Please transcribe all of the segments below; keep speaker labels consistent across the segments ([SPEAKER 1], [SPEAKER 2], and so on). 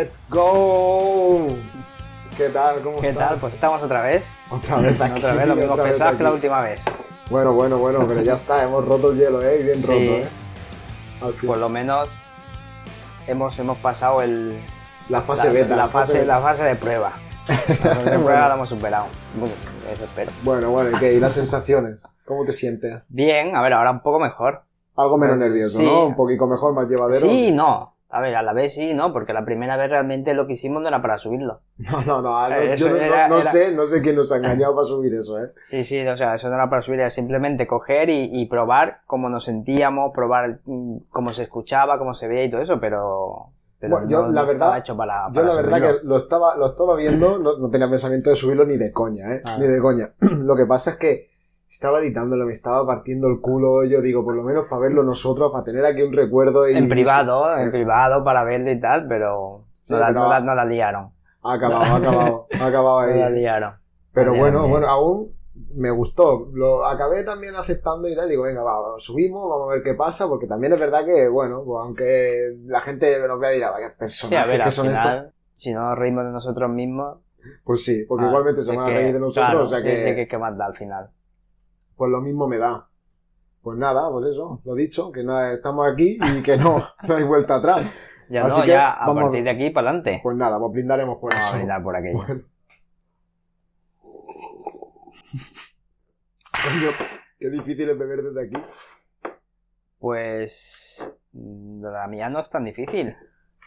[SPEAKER 1] ¡Let's go! ¿Qué tal? ¿Cómo
[SPEAKER 2] ¿Qué
[SPEAKER 1] estás?
[SPEAKER 2] tal? Pues estamos otra vez.
[SPEAKER 1] Otra vez aquí.
[SPEAKER 2] Otra vez, lo mismo pensado que la última vez.
[SPEAKER 1] Bueno, bueno, bueno, pero ya está, hemos roto el hielo, ¿eh? Y bien
[SPEAKER 2] Sí.
[SPEAKER 1] roto, ¿eh? Al fin.
[SPEAKER 2] Por lo menos hemos, hemos pasado el,
[SPEAKER 1] la fase
[SPEAKER 2] la,
[SPEAKER 1] beta.
[SPEAKER 2] la fase,
[SPEAKER 1] beta.
[SPEAKER 2] la fase de prueba. La fase de prueba la hemos superado. Bueno, eso espero.
[SPEAKER 1] Bueno, bueno, ¿y qué? ¿Y las sensaciones? ¿Cómo te sientes?
[SPEAKER 2] Bien, a ver, ahora un poco mejor.
[SPEAKER 1] Algo menos
[SPEAKER 2] Pues,
[SPEAKER 1] nervioso,
[SPEAKER 2] sí.
[SPEAKER 1] ¿no? Un poquito mejor, más llevadero.
[SPEAKER 2] Sí no. A ver, a la vez sí no, porque la primera vez realmente lo que hicimos no era para subirlo.
[SPEAKER 1] No, no, no, no,
[SPEAKER 2] Eh,
[SPEAKER 1] yo no, no-
[SPEAKER 2] era-
[SPEAKER 1] no
[SPEAKER 2] era-
[SPEAKER 1] sé, no sé quién nos ha engañado para subir eso, ¿eh?
[SPEAKER 2] Sí, sí, o sea, eso no era para subir, era simplemente coger y, y probar cómo nos sentíamos, probar mm, cómo se escuchaba, cómo se veía y todo eso, pero, pero
[SPEAKER 1] Bueno, yo, la verdad-
[SPEAKER 2] hecho para,
[SPEAKER 1] Yo la verdad que lo estaba, lo estaba viendo, no, no tenía pensamiento de subirlo ni de coña, ¿eh?
[SPEAKER 2] Ah.
[SPEAKER 1] Ni de coña. Lo que pasa es que estaba editándolo, me estaba partiendo el culo, yo digo, por lo menos para verlo nosotros, para tener aquí un recuerdo y...
[SPEAKER 2] En privado,
[SPEAKER 1] Eh,
[SPEAKER 2] en privado para verlo y tal, pero
[SPEAKER 1] Sí,
[SPEAKER 2] no, la, no, la, no la liaron.
[SPEAKER 1] Ha acabado, ha acabado, ha acabado
[SPEAKER 2] No la
[SPEAKER 1] ahí.
[SPEAKER 2] liaron.
[SPEAKER 1] Pero
[SPEAKER 2] Bien,
[SPEAKER 1] bueno,
[SPEAKER 2] bien.
[SPEAKER 1] bueno, aún me gustó. Lo acabé también aceptando y tal. Digo, venga, va, subimos, vamos a ver qué pasa, porque también es verdad que, bueno, pues aunque la gente nos vea y dirá, vaya
[SPEAKER 2] Sí, a
[SPEAKER 1] personajes
[SPEAKER 2] ver,
[SPEAKER 1] que son estos.
[SPEAKER 2] final, si no nos reímos de nosotros mismos...
[SPEAKER 1] Pues sí, porque
[SPEAKER 2] ah,
[SPEAKER 1] igualmente se
[SPEAKER 2] es
[SPEAKER 1] van a reír de nosotros,
[SPEAKER 2] claro,
[SPEAKER 1] o sea
[SPEAKER 2] sí,
[SPEAKER 1] que,
[SPEAKER 2] sí, que, que más da al final.
[SPEAKER 1] Pues lo mismo me da. Pues nada, pues eso, lo dicho, que no, estamos aquí y que no, no hay vuelta atrás.
[SPEAKER 2] Ya
[SPEAKER 1] Así
[SPEAKER 2] no,
[SPEAKER 1] que
[SPEAKER 2] ya a
[SPEAKER 1] vamos a-
[SPEAKER 2] partir de aquí para adelante.
[SPEAKER 1] Pues nada, pues brindaremos por
[SPEAKER 2] Vamos a
[SPEAKER 1] eso.
[SPEAKER 2] brindar por aquello.
[SPEAKER 1] Bueno. Qué difícil es beber desde aquí.
[SPEAKER 2] Pues... La mía no es tan difícil.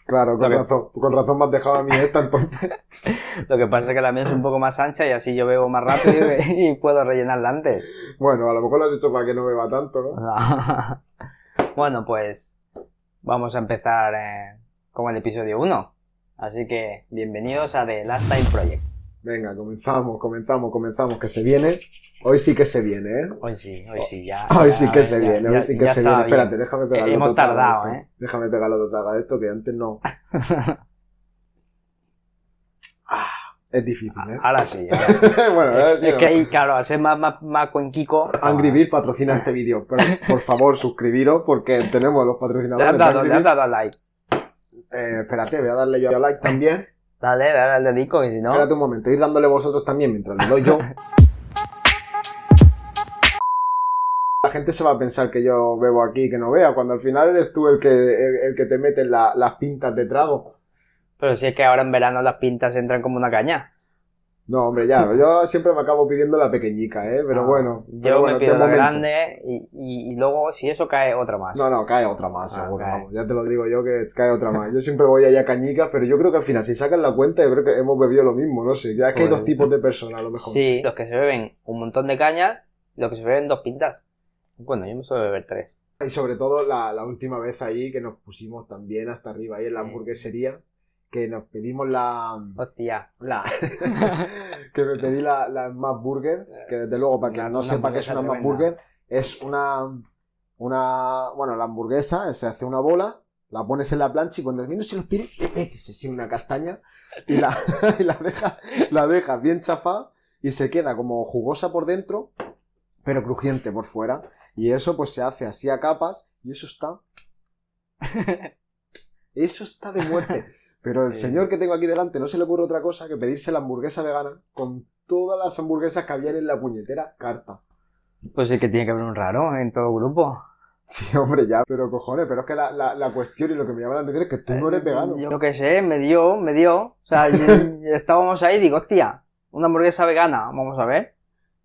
[SPEAKER 1] Claro, con razón, con razón me has dejado a mí esta entonces.
[SPEAKER 2] Lo que pasa es que la mía es un poco más ancha y así yo bebo más rápido y, y puedo rellenarla antes.
[SPEAKER 1] Bueno, a lo mejor lo has hecho para que no beba tanto, ¿no?
[SPEAKER 2] bueno, pues vamos a empezar eh, con el episodio 1. Así que bienvenidos a The Last Time Project.
[SPEAKER 1] Venga, comenzamos, comenzamos, comenzamos, que se viene. Hoy sí que se viene, ¿eh?
[SPEAKER 2] Hoy sí, hoy sí, ya.
[SPEAKER 1] Hoy
[SPEAKER 2] ya-
[SPEAKER 1] sí que se
[SPEAKER 2] ya-
[SPEAKER 1] viene, hoy sí que se viene. Espérate,
[SPEAKER 2] bien.
[SPEAKER 1] déjame pegarle
[SPEAKER 2] Hemos
[SPEAKER 1] otro trago a
[SPEAKER 2] tardado. ¿eh?
[SPEAKER 1] Déjame pegarle otro trago a esto, que antes no. Ah, es difícil, ¿eh?
[SPEAKER 2] Ahora sí, ahora sí.
[SPEAKER 1] bueno, ahora sí.
[SPEAKER 2] es
[SPEAKER 1] ¿no?
[SPEAKER 2] que ahí, claro, ser más, más, más cuenquico.
[SPEAKER 1] Angry Bird patrocina este vídeo. Pero, por favor, suscribiros porque tenemos los
[SPEAKER 2] Le
[SPEAKER 1] patrocinadores.
[SPEAKER 2] has
[SPEAKER 1] de
[SPEAKER 2] dado, le has dado like.
[SPEAKER 1] Eh, espérate, voy a darle yo a like también.
[SPEAKER 2] Dale, dale al dedico, que si no.
[SPEAKER 1] Espérate un momento, ir dándole vosotros también mientras le doy yo. La gente se va a pensar que yo bebo aquí y que no vea, cuando al final eres tú el que, el, el que te mete la- las pintas de trago.
[SPEAKER 2] Pero si es que ahora en verano las pintas entran como una caña.
[SPEAKER 1] No, hombre, ya, yo siempre me acabo pidiendo la pequeñica, ¿eh? Pero
[SPEAKER 2] Ah,
[SPEAKER 1] bueno.
[SPEAKER 2] Yo
[SPEAKER 1] pero bueno,
[SPEAKER 2] me pido la
[SPEAKER 1] momento.
[SPEAKER 2] grande y, y, y luego, si eso cae, otra más.
[SPEAKER 1] No, no, cae otra más,
[SPEAKER 2] Ah,
[SPEAKER 1] seguro, vamos. Ya te lo digo yo que cae otra más. Yo siempre voy allá a cañicas, pero yo creo que al final, si sacas la cuenta, yo creo que hemos bebido lo mismo, no sé. Ya es que hay
[SPEAKER 2] Pues-
[SPEAKER 1] dos tipos de personas, a lo mejor.
[SPEAKER 2] Sí, los que se beben un montón de cañas y los que se beben dos pintas. Bueno, yo me suelo beber tres.
[SPEAKER 1] Y sobre todo la, la última vez ahí que nos pusimos también hasta arriba ahí en la hamburguesería, que nos pedimos la...
[SPEAKER 2] Hostia.
[SPEAKER 1] la que me pedí la, la Burger, que desde luego para quien no sepa qué es una Smash Burger, es una, una, bueno, la hamburguesa, se hace una bola, la pones en la plancha y cuando el niño se los pide, metes así una castaña y la, y la dejas la dejas bien chafada y se queda como jugosa por dentro, pero crujiente por fuera. Y eso pues se hace así a capas y eso está... Eso está de muerte. Pero el
[SPEAKER 2] Sí.
[SPEAKER 1] señor que tengo aquí delante no se le ocurre otra cosa que pedirse la hamburguesa vegana con todas las hamburguesas que habían en la puñetera carta.
[SPEAKER 2] Pues sí que tiene que haber un raro en todo grupo.
[SPEAKER 1] Sí, hombre, ya, pero cojones, pero es que la, la, la cuestión y lo que me llama la atención es que tú no eres vegano.
[SPEAKER 2] Eh, Yo lo que sé, me dio, me dio. O sea, yo- estábamos ahí y digo, hostia, una hamburguesa vegana, vamos a ver.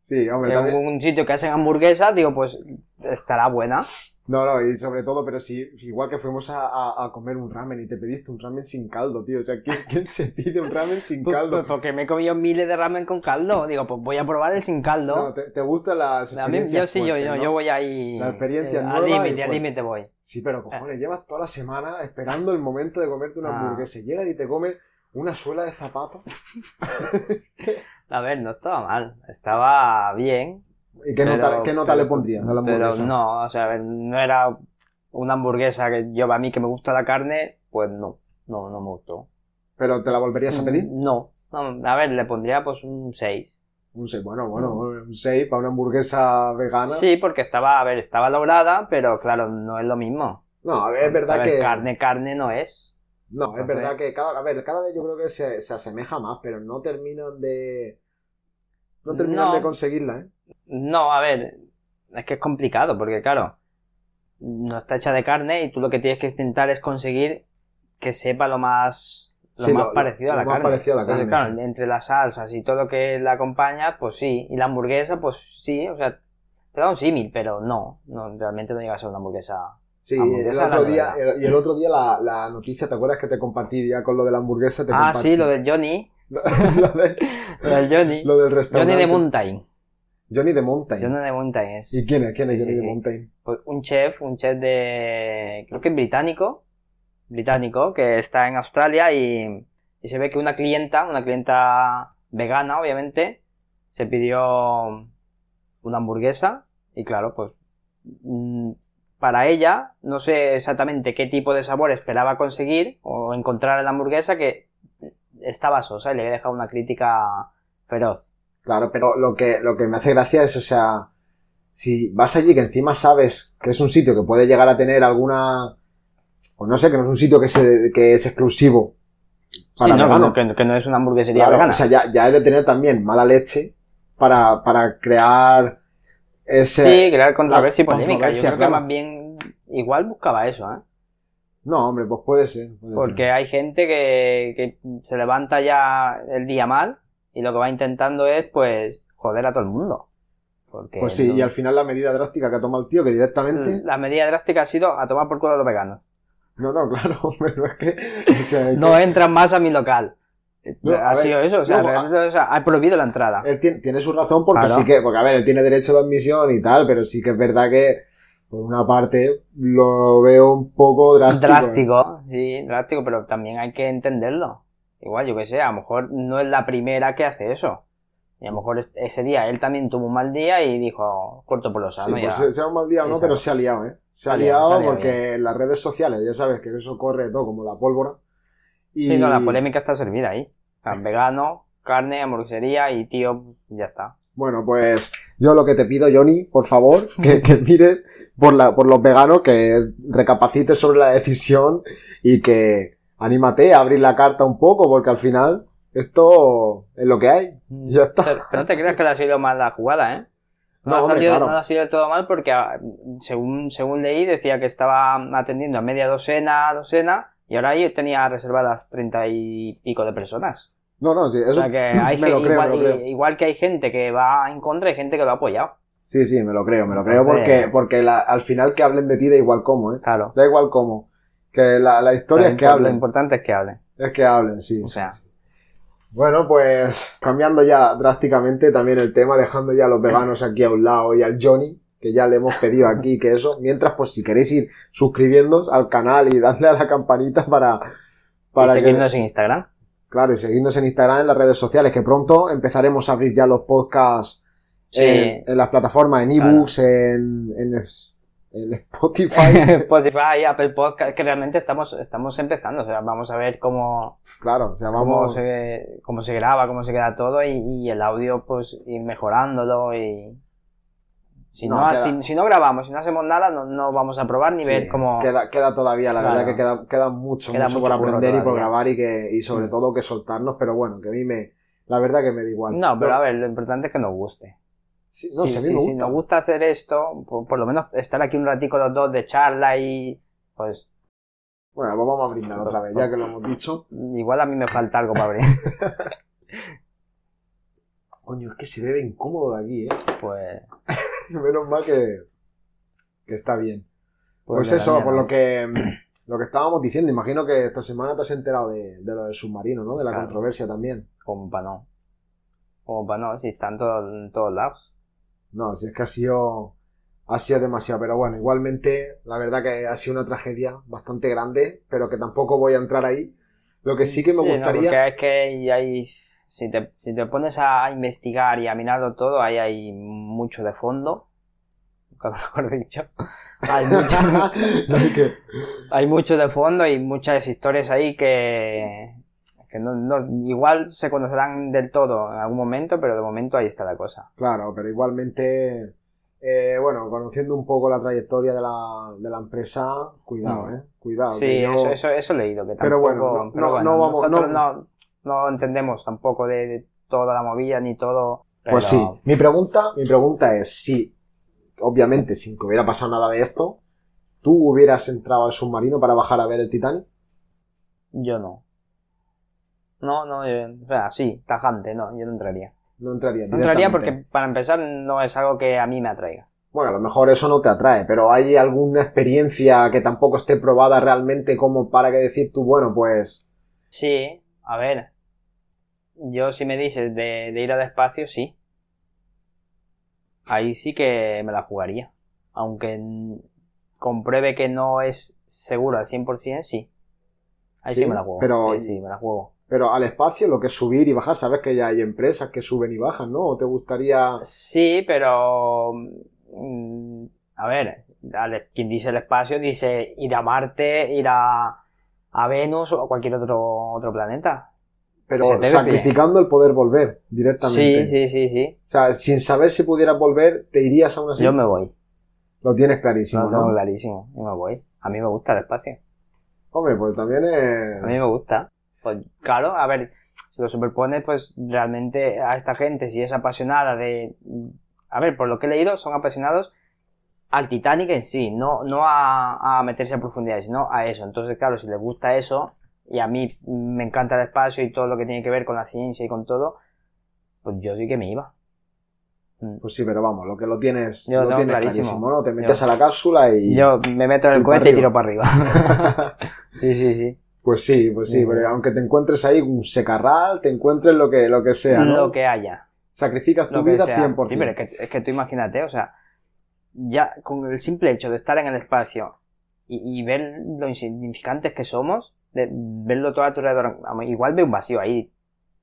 [SPEAKER 1] Sí, hombre,
[SPEAKER 2] En un sitio que hacen hamburguesas, digo, pues estará buena.
[SPEAKER 1] No, no, y sobre todo, pero sí, igual que fuimos a, a- a comer un ramen y te pediste un ramen sin caldo, tío. O sea, ¿quién, quién se pide un ramen sin
[SPEAKER 2] Pues-
[SPEAKER 1] caldo?
[SPEAKER 2] pues porque me he comido miles de ramen con caldo. Digo, pues voy a probar el sin caldo.
[SPEAKER 1] No, ¿te, te gustan las
[SPEAKER 2] a mí, yo sí, yo, yo,
[SPEAKER 1] ¿no?
[SPEAKER 2] yo voy ahí.
[SPEAKER 1] La experiencia
[SPEAKER 2] eh,
[SPEAKER 1] nueva
[SPEAKER 2] Al límite, al límite voy.
[SPEAKER 1] Sí, pero cojones, llevas toda la semana esperando el momento de comerte una
[SPEAKER 2] Ah.
[SPEAKER 1] hamburguesa. Llegas y te comes una suela de zapato.
[SPEAKER 2] A ver, no estaba mal. Estaba bien.
[SPEAKER 1] ¿Y qué
[SPEAKER 2] pero-
[SPEAKER 1] nota, qué nota
[SPEAKER 2] pero-
[SPEAKER 1] le pondrías a la
[SPEAKER 2] Pero
[SPEAKER 1] hamburguesa?
[SPEAKER 2] no, o sea, a ver, no era una hamburguesa que yo, a mí que me gusta la carne, pues no. No, no me gustó.
[SPEAKER 1] ¿Pero te la volverías a pedir?
[SPEAKER 2] No. no. A ver, le pondría pues un 6.
[SPEAKER 1] Un 6, bueno, bueno, un 6 para una hamburguesa vegana.
[SPEAKER 2] Sí, porque estaba, a ver, estaba lograda, pero claro, no es lo mismo.
[SPEAKER 1] No, a ver, es verdad
[SPEAKER 2] A ver,
[SPEAKER 1] que...
[SPEAKER 2] Carne, carne no es.
[SPEAKER 1] No, es verdad que cada, a ver, cada vez yo creo que se, se asemeja más, pero no terminan de... No terminan
[SPEAKER 2] No.
[SPEAKER 1] de conseguirla, ¿eh?
[SPEAKER 2] No, a ver, es que es complicado, porque claro, no está hecha de carne y tú lo que tienes que intentar es conseguir que sepa lo más, lo
[SPEAKER 1] Sí,
[SPEAKER 2] más
[SPEAKER 1] lo-
[SPEAKER 2] parecido a
[SPEAKER 1] lo
[SPEAKER 2] la
[SPEAKER 1] más
[SPEAKER 2] carne.
[SPEAKER 1] parecido a la
[SPEAKER 2] Entonces,
[SPEAKER 1] carne,
[SPEAKER 2] claro, entre las salsas y todo lo que la acompaña, pues sí, y la hamburguesa, pues sí, o sea, te da un símil, pero no, no, realmente no llega a ser una hamburguesa.
[SPEAKER 1] Sí, el
[SPEAKER 2] Hamburguesa
[SPEAKER 1] otro
[SPEAKER 2] la
[SPEAKER 1] día, el- y el otro día la, la noticia, ¿te acuerdas que te compartí ya con lo de la hamburguesa? Te
[SPEAKER 2] Ah,
[SPEAKER 1] compartí
[SPEAKER 2] sí, lo del Johnny,
[SPEAKER 1] lo, de-
[SPEAKER 2] lo del Johnny.
[SPEAKER 1] lo del
[SPEAKER 2] Johnny
[SPEAKER 1] restaurante.
[SPEAKER 2] de Mountain.
[SPEAKER 1] Johnny de Mountain.
[SPEAKER 2] Johnny de Mountain es.
[SPEAKER 1] ¿Y quién es? ¿Quién es
[SPEAKER 2] Sí,
[SPEAKER 1] Johnny
[SPEAKER 2] sí,
[SPEAKER 1] de. Mountain?
[SPEAKER 2] pues, un chef, un chef de, creo que es británico, británico, que está en Australia y, y se ve que una clienta, una clienta vegana, obviamente, se pidió una hamburguesa y claro, pues mm, para ella, no sé exactamente qué tipo de sabor esperaba conseguir o encontrar en la hamburguesa que estaba sosa y le había dejado una crítica feroz.
[SPEAKER 1] Claro, pero lo que, lo que me hace gracia es, o sea, si vas allí que encima sabes que es un sitio que puede llegar a tener alguna, pues no sé, que no es un sitio que, se, que es exclusivo para
[SPEAKER 2] Sí, no, que, que no es una hamburguesería
[SPEAKER 1] Claro,
[SPEAKER 2] vegana.
[SPEAKER 1] O sea, ya, ya es de tener también mala leche para, para crear ese...
[SPEAKER 2] Sí, crear controversia y polémica. Yo creo que más bien igual buscaba eso, ¿eh?
[SPEAKER 1] No, hombre, pues puede ser. puede
[SPEAKER 2] Porque
[SPEAKER 1] ser.
[SPEAKER 2] hay gente que, que se levanta ya el día mal y lo que va intentando es, pues, joder a todo el mundo. Porque
[SPEAKER 1] Pues sí,
[SPEAKER 2] no-
[SPEAKER 1] y al final la medida drástica que ha tomado el tío, que directamente...
[SPEAKER 2] la medida drástica ha sido a tomar por culo a los veganos.
[SPEAKER 1] No, no, claro, pero es que... o sea, es
[SPEAKER 2] No
[SPEAKER 1] que
[SPEAKER 2] entran más a mi local.
[SPEAKER 1] No, a
[SPEAKER 2] ha sido
[SPEAKER 1] ver,
[SPEAKER 2] eso, o sea,
[SPEAKER 1] no, a-
[SPEAKER 2] realmente, o sea, ha prohibido la entrada.
[SPEAKER 1] Él tiene, tiene su razón porque
[SPEAKER 2] Claro.
[SPEAKER 1] sí que... Porque, a ver, él tiene derecho de admisión y tal, pero sí que es verdad que, por una parte, lo veo un poco drástico. ¿eh?
[SPEAKER 2] Drástico, sí, drástico, pero también hay que entenderlo. Igual, yo que sé, a lo mejor no es la primera que hace eso. Y a lo mejor es- ese día él también tuvo un mal día y dijo, corto por lo
[SPEAKER 1] Sí,
[SPEAKER 2] sano
[SPEAKER 1] pues
[SPEAKER 2] ya.
[SPEAKER 1] se- sea un mal día o no,
[SPEAKER 2] Exacto.
[SPEAKER 1] pero se ha liado, ¿eh? Se ha
[SPEAKER 2] Se liado,
[SPEAKER 1] liado
[SPEAKER 2] se ha liado
[SPEAKER 1] porque en las redes sociales, ya sabes que eso corre todo como la pólvora. Y...
[SPEAKER 2] Sí, no, la polémica está servida ahí. Sea, vegano, carne, hamburguesería y tío, ya está.
[SPEAKER 1] Bueno, pues yo lo que te pido, Johnny, por favor, que, que mires por, la, por los veganos, que recapacites sobre la decisión y que anímate a abrir la carta un poco, porque al final esto es lo que hay. Y ya está.
[SPEAKER 2] Pero, pero no te creas que le ha sido mal la jugada, ¿eh? No,
[SPEAKER 1] No, hombre,
[SPEAKER 2] salido,
[SPEAKER 1] claro.
[SPEAKER 2] no le ha sido del todo mal porque, ah, según, según leí, decía que estaba atendiendo a media docena, docena, y ahora ahí tenía reservadas treinta y pico de personas.
[SPEAKER 1] No, no, sí, eso
[SPEAKER 2] O sea que hay
[SPEAKER 1] me
[SPEAKER 2] ge-
[SPEAKER 1] lo creo,
[SPEAKER 2] igual,
[SPEAKER 1] me lo creo.
[SPEAKER 2] igual que hay gente que va en contra, hay gente que lo ha apoyado.
[SPEAKER 1] Sí, sí, me lo creo, me lo creo porque, porque la- al final que hablen de ti da igual cómo, ¿eh?
[SPEAKER 2] Claro.
[SPEAKER 1] Da igual cómo. Que la, la historia
[SPEAKER 2] Lo
[SPEAKER 1] es que
[SPEAKER 2] impor- Lo
[SPEAKER 1] hablen.
[SPEAKER 2] importante es que hablen.
[SPEAKER 1] Es que hablen, sí.
[SPEAKER 2] O sea,
[SPEAKER 1] Bueno, pues cambiando ya drásticamente también el tema, dejando ya a los veganos aquí a un lado y al Johnny, que ya le hemos pedido aquí que eso. Mientras, pues si queréis ir suscribiendo al canal y darle a la campanita para, para
[SPEAKER 2] y
[SPEAKER 1] que-
[SPEAKER 2] seguirnos en Instagram.
[SPEAKER 1] claro, y seguirnos en Instagram, en las redes sociales, que pronto empezaremos a abrir ya los podcasts
[SPEAKER 2] Sí.
[SPEAKER 1] en, en las plataformas, en ebooks, en, en, en Spotify.
[SPEAKER 2] Spotify, Apple Podcast, que realmente estamos, estamos empezando. O sea, vamos a ver cómo,
[SPEAKER 1] claro, o sea,
[SPEAKER 2] cómo,
[SPEAKER 1] vamos.
[SPEAKER 2] se, cómo se graba, cómo se queda todo y, y el audio, pues ir mejorándolo y. Si no,
[SPEAKER 1] No, queda-
[SPEAKER 2] si, si no grabamos, si no hacemos nada, no, no vamos a probar ni
[SPEAKER 1] Sí,
[SPEAKER 2] ver cómo.
[SPEAKER 1] Queda, queda todavía, la
[SPEAKER 2] Claro.
[SPEAKER 1] verdad que queda, queda mucho,
[SPEAKER 2] Queda
[SPEAKER 1] mucho
[SPEAKER 2] mucho
[SPEAKER 1] por aprender y por grabar y que, y sobre
[SPEAKER 2] Mm.
[SPEAKER 1] todo que soltarnos, pero bueno, que a mí me, la verdad que me da igual.
[SPEAKER 2] No, pero a ver, lo importante es que nos guste.
[SPEAKER 1] Sí, no,
[SPEAKER 2] Sí,
[SPEAKER 1] si a mí
[SPEAKER 2] sí,
[SPEAKER 1] me
[SPEAKER 2] si nos gusta hacer esto, por, por lo menos estar aquí un ratico los dos de charla y. Pues
[SPEAKER 1] Bueno, pues vamos a brindar otra vez, ya que lo hemos dicho.
[SPEAKER 2] igual a mí me falta algo para abrir.
[SPEAKER 1] Coño, es que se bebe incómodo de aquí, eh.
[SPEAKER 2] Pues.
[SPEAKER 1] Menos mal que, que está bien. Pues
[SPEAKER 2] la
[SPEAKER 1] eso, por lo que lo que estábamos diciendo, imagino que esta semana te has enterado de, de lo del submarino, ¿no? De la
[SPEAKER 2] Claro.
[SPEAKER 1] controversia también.
[SPEAKER 2] Como para no. Como para no, si están todo- en todos lados.
[SPEAKER 1] No, si es que ha sido ha sido demasiado, pero bueno, igualmente la verdad que ha sido una tragedia bastante grande, pero que tampoco voy a entrar ahí. Lo que sí que me
[SPEAKER 2] Sí,
[SPEAKER 1] gustaría
[SPEAKER 2] es que hay, si, te, si te pones a investigar y a mirarlo todo, ahí hay mucho de fondo. Mejor dicho. Hay mucho,
[SPEAKER 1] hay
[SPEAKER 2] mucho de fondo y muchas historias ahí que, que no, no- igual se conocerán del todo en algún momento, pero de momento ahí está la cosa.
[SPEAKER 1] Claro, pero igualmente, eh, bueno, conociendo un poco la trayectoria de la, de la empresa, cuidado,
[SPEAKER 2] Mm.
[SPEAKER 1] ¿eh? Cuidado.
[SPEAKER 2] Sí,
[SPEAKER 1] yo-
[SPEAKER 2] eso, eso, eso he leído. Que
[SPEAKER 1] Pero bueno,
[SPEAKER 2] tampoco-
[SPEAKER 1] no-
[SPEAKER 2] pero
[SPEAKER 1] no-
[SPEAKER 2] bueno,
[SPEAKER 1] no vamos-
[SPEAKER 2] nosotros
[SPEAKER 1] no-
[SPEAKER 2] no, no entendemos tampoco de, de toda la movida ni todo.
[SPEAKER 1] Pues sí, mi pregunta, mi pregunta es si, obviamente, sin que hubiera pasado nada de esto, ¿tú hubieras entrado al submarino para bajar a ver el Titanic?
[SPEAKER 2] Yo no. No, no, yo- o sea, sí, tajante, no, yo no entraría.
[SPEAKER 1] No entraría.
[SPEAKER 2] No entraría porque, para empezar, no es algo que a mí me atraiga.
[SPEAKER 1] Bueno, a lo mejor eso no te atrae, pero ¿hay alguna experiencia que tampoco esté probada realmente como para que decir tú, bueno, pues...
[SPEAKER 2] Sí, a ver. Yo, si me dices de, de ir al espacio, sí. Ahí sí que me la jugaría. Aunque compruebe que no es seguro al 100%, sí. Ahí sí,
[SPEAKER 1] Sí,
[SPEAKER 2] me la juego.
[SPEAKER 1] pero-
[SPEAKER 2] Sí, sí, me la juego.
[SPEAKER 1] Pero al espacio lo que es subir y bajar, sabes que ya hay empresas que suben y bajan, ¿no? ¿O te gustaría...
[SPEAKER 2] Sí, pero. mm, A ver, quien dice el espacio dice ir a Marte, ir a, a Venus o a cualquier otro, otro planeta.
[SPEAKER 1] Pero sacrificando el poder volver directamente.
[SPEAKER 2] Sí, sí, sí, sí.
[SPEAKER 1] O sea, sin saber si pudieras volver, ¿te irías aún así?
[SPEAKER 2] Yo me voy.
[SPEAKER 1] Lo tienes clarísimo,
[SPEAKER 2] Lo
[SPEAKER 1] ¿no?
[SPEAKER 2] tengo clarísimo. Yo me voy. A mí me gusta el espacio.
[SPEAKER 1] Hombre, pues también es...
[SPEAKER 2] A mí me gusta. Pues claro, a ver, si lo superpones, pues realmente a esta gente, si es apasionada de. A ver, por lo que he leído, son apasionados al Titanic en sí, no, no a, a meterse a profundidad, sino a eso. Entonces, claro, si les gusta eso, y a mí me encanta el espacio y todo lo que tiene que ver con la ciencia y con todo, pues yo sí que me iba. Mm.
[SPEAKER 1] Pues sí, pero vamos, lo que lo tienes,
[SPEAKER 2] Yo
[SPEAKER 1] lo tienes
[SPEAKER 2] clarísimo.
[SPEAKER 1] clarísimo, ¿no? Te metes
[SPEAKER 2] Yo-
[SPEAKER 1] a la cápsula y...
[SPEAKER 2] Yo me meto en el cohete y tiro para arriba. sí, sí, sí.
[SPEAKER 1] Pues sí, pues sí, pero aunque te encuentres ahí un secarral, te encuentres lo que, lo que sea, ¿no?
[SPEAKER 2] Lo que haya.
[SPEAKER 1] Sacrificas tu vida
[SPEAKER 2] sea.
[SPEAKER 1] 100%.
[SPEAKER 2] Sí, pero es que, es que tú imagínate, o sea, ya con el simple hecho de estar en el espacio y, y ver lo insignificantes que somos, de verlo todo a tu alrededor, igual veo un vacío ahí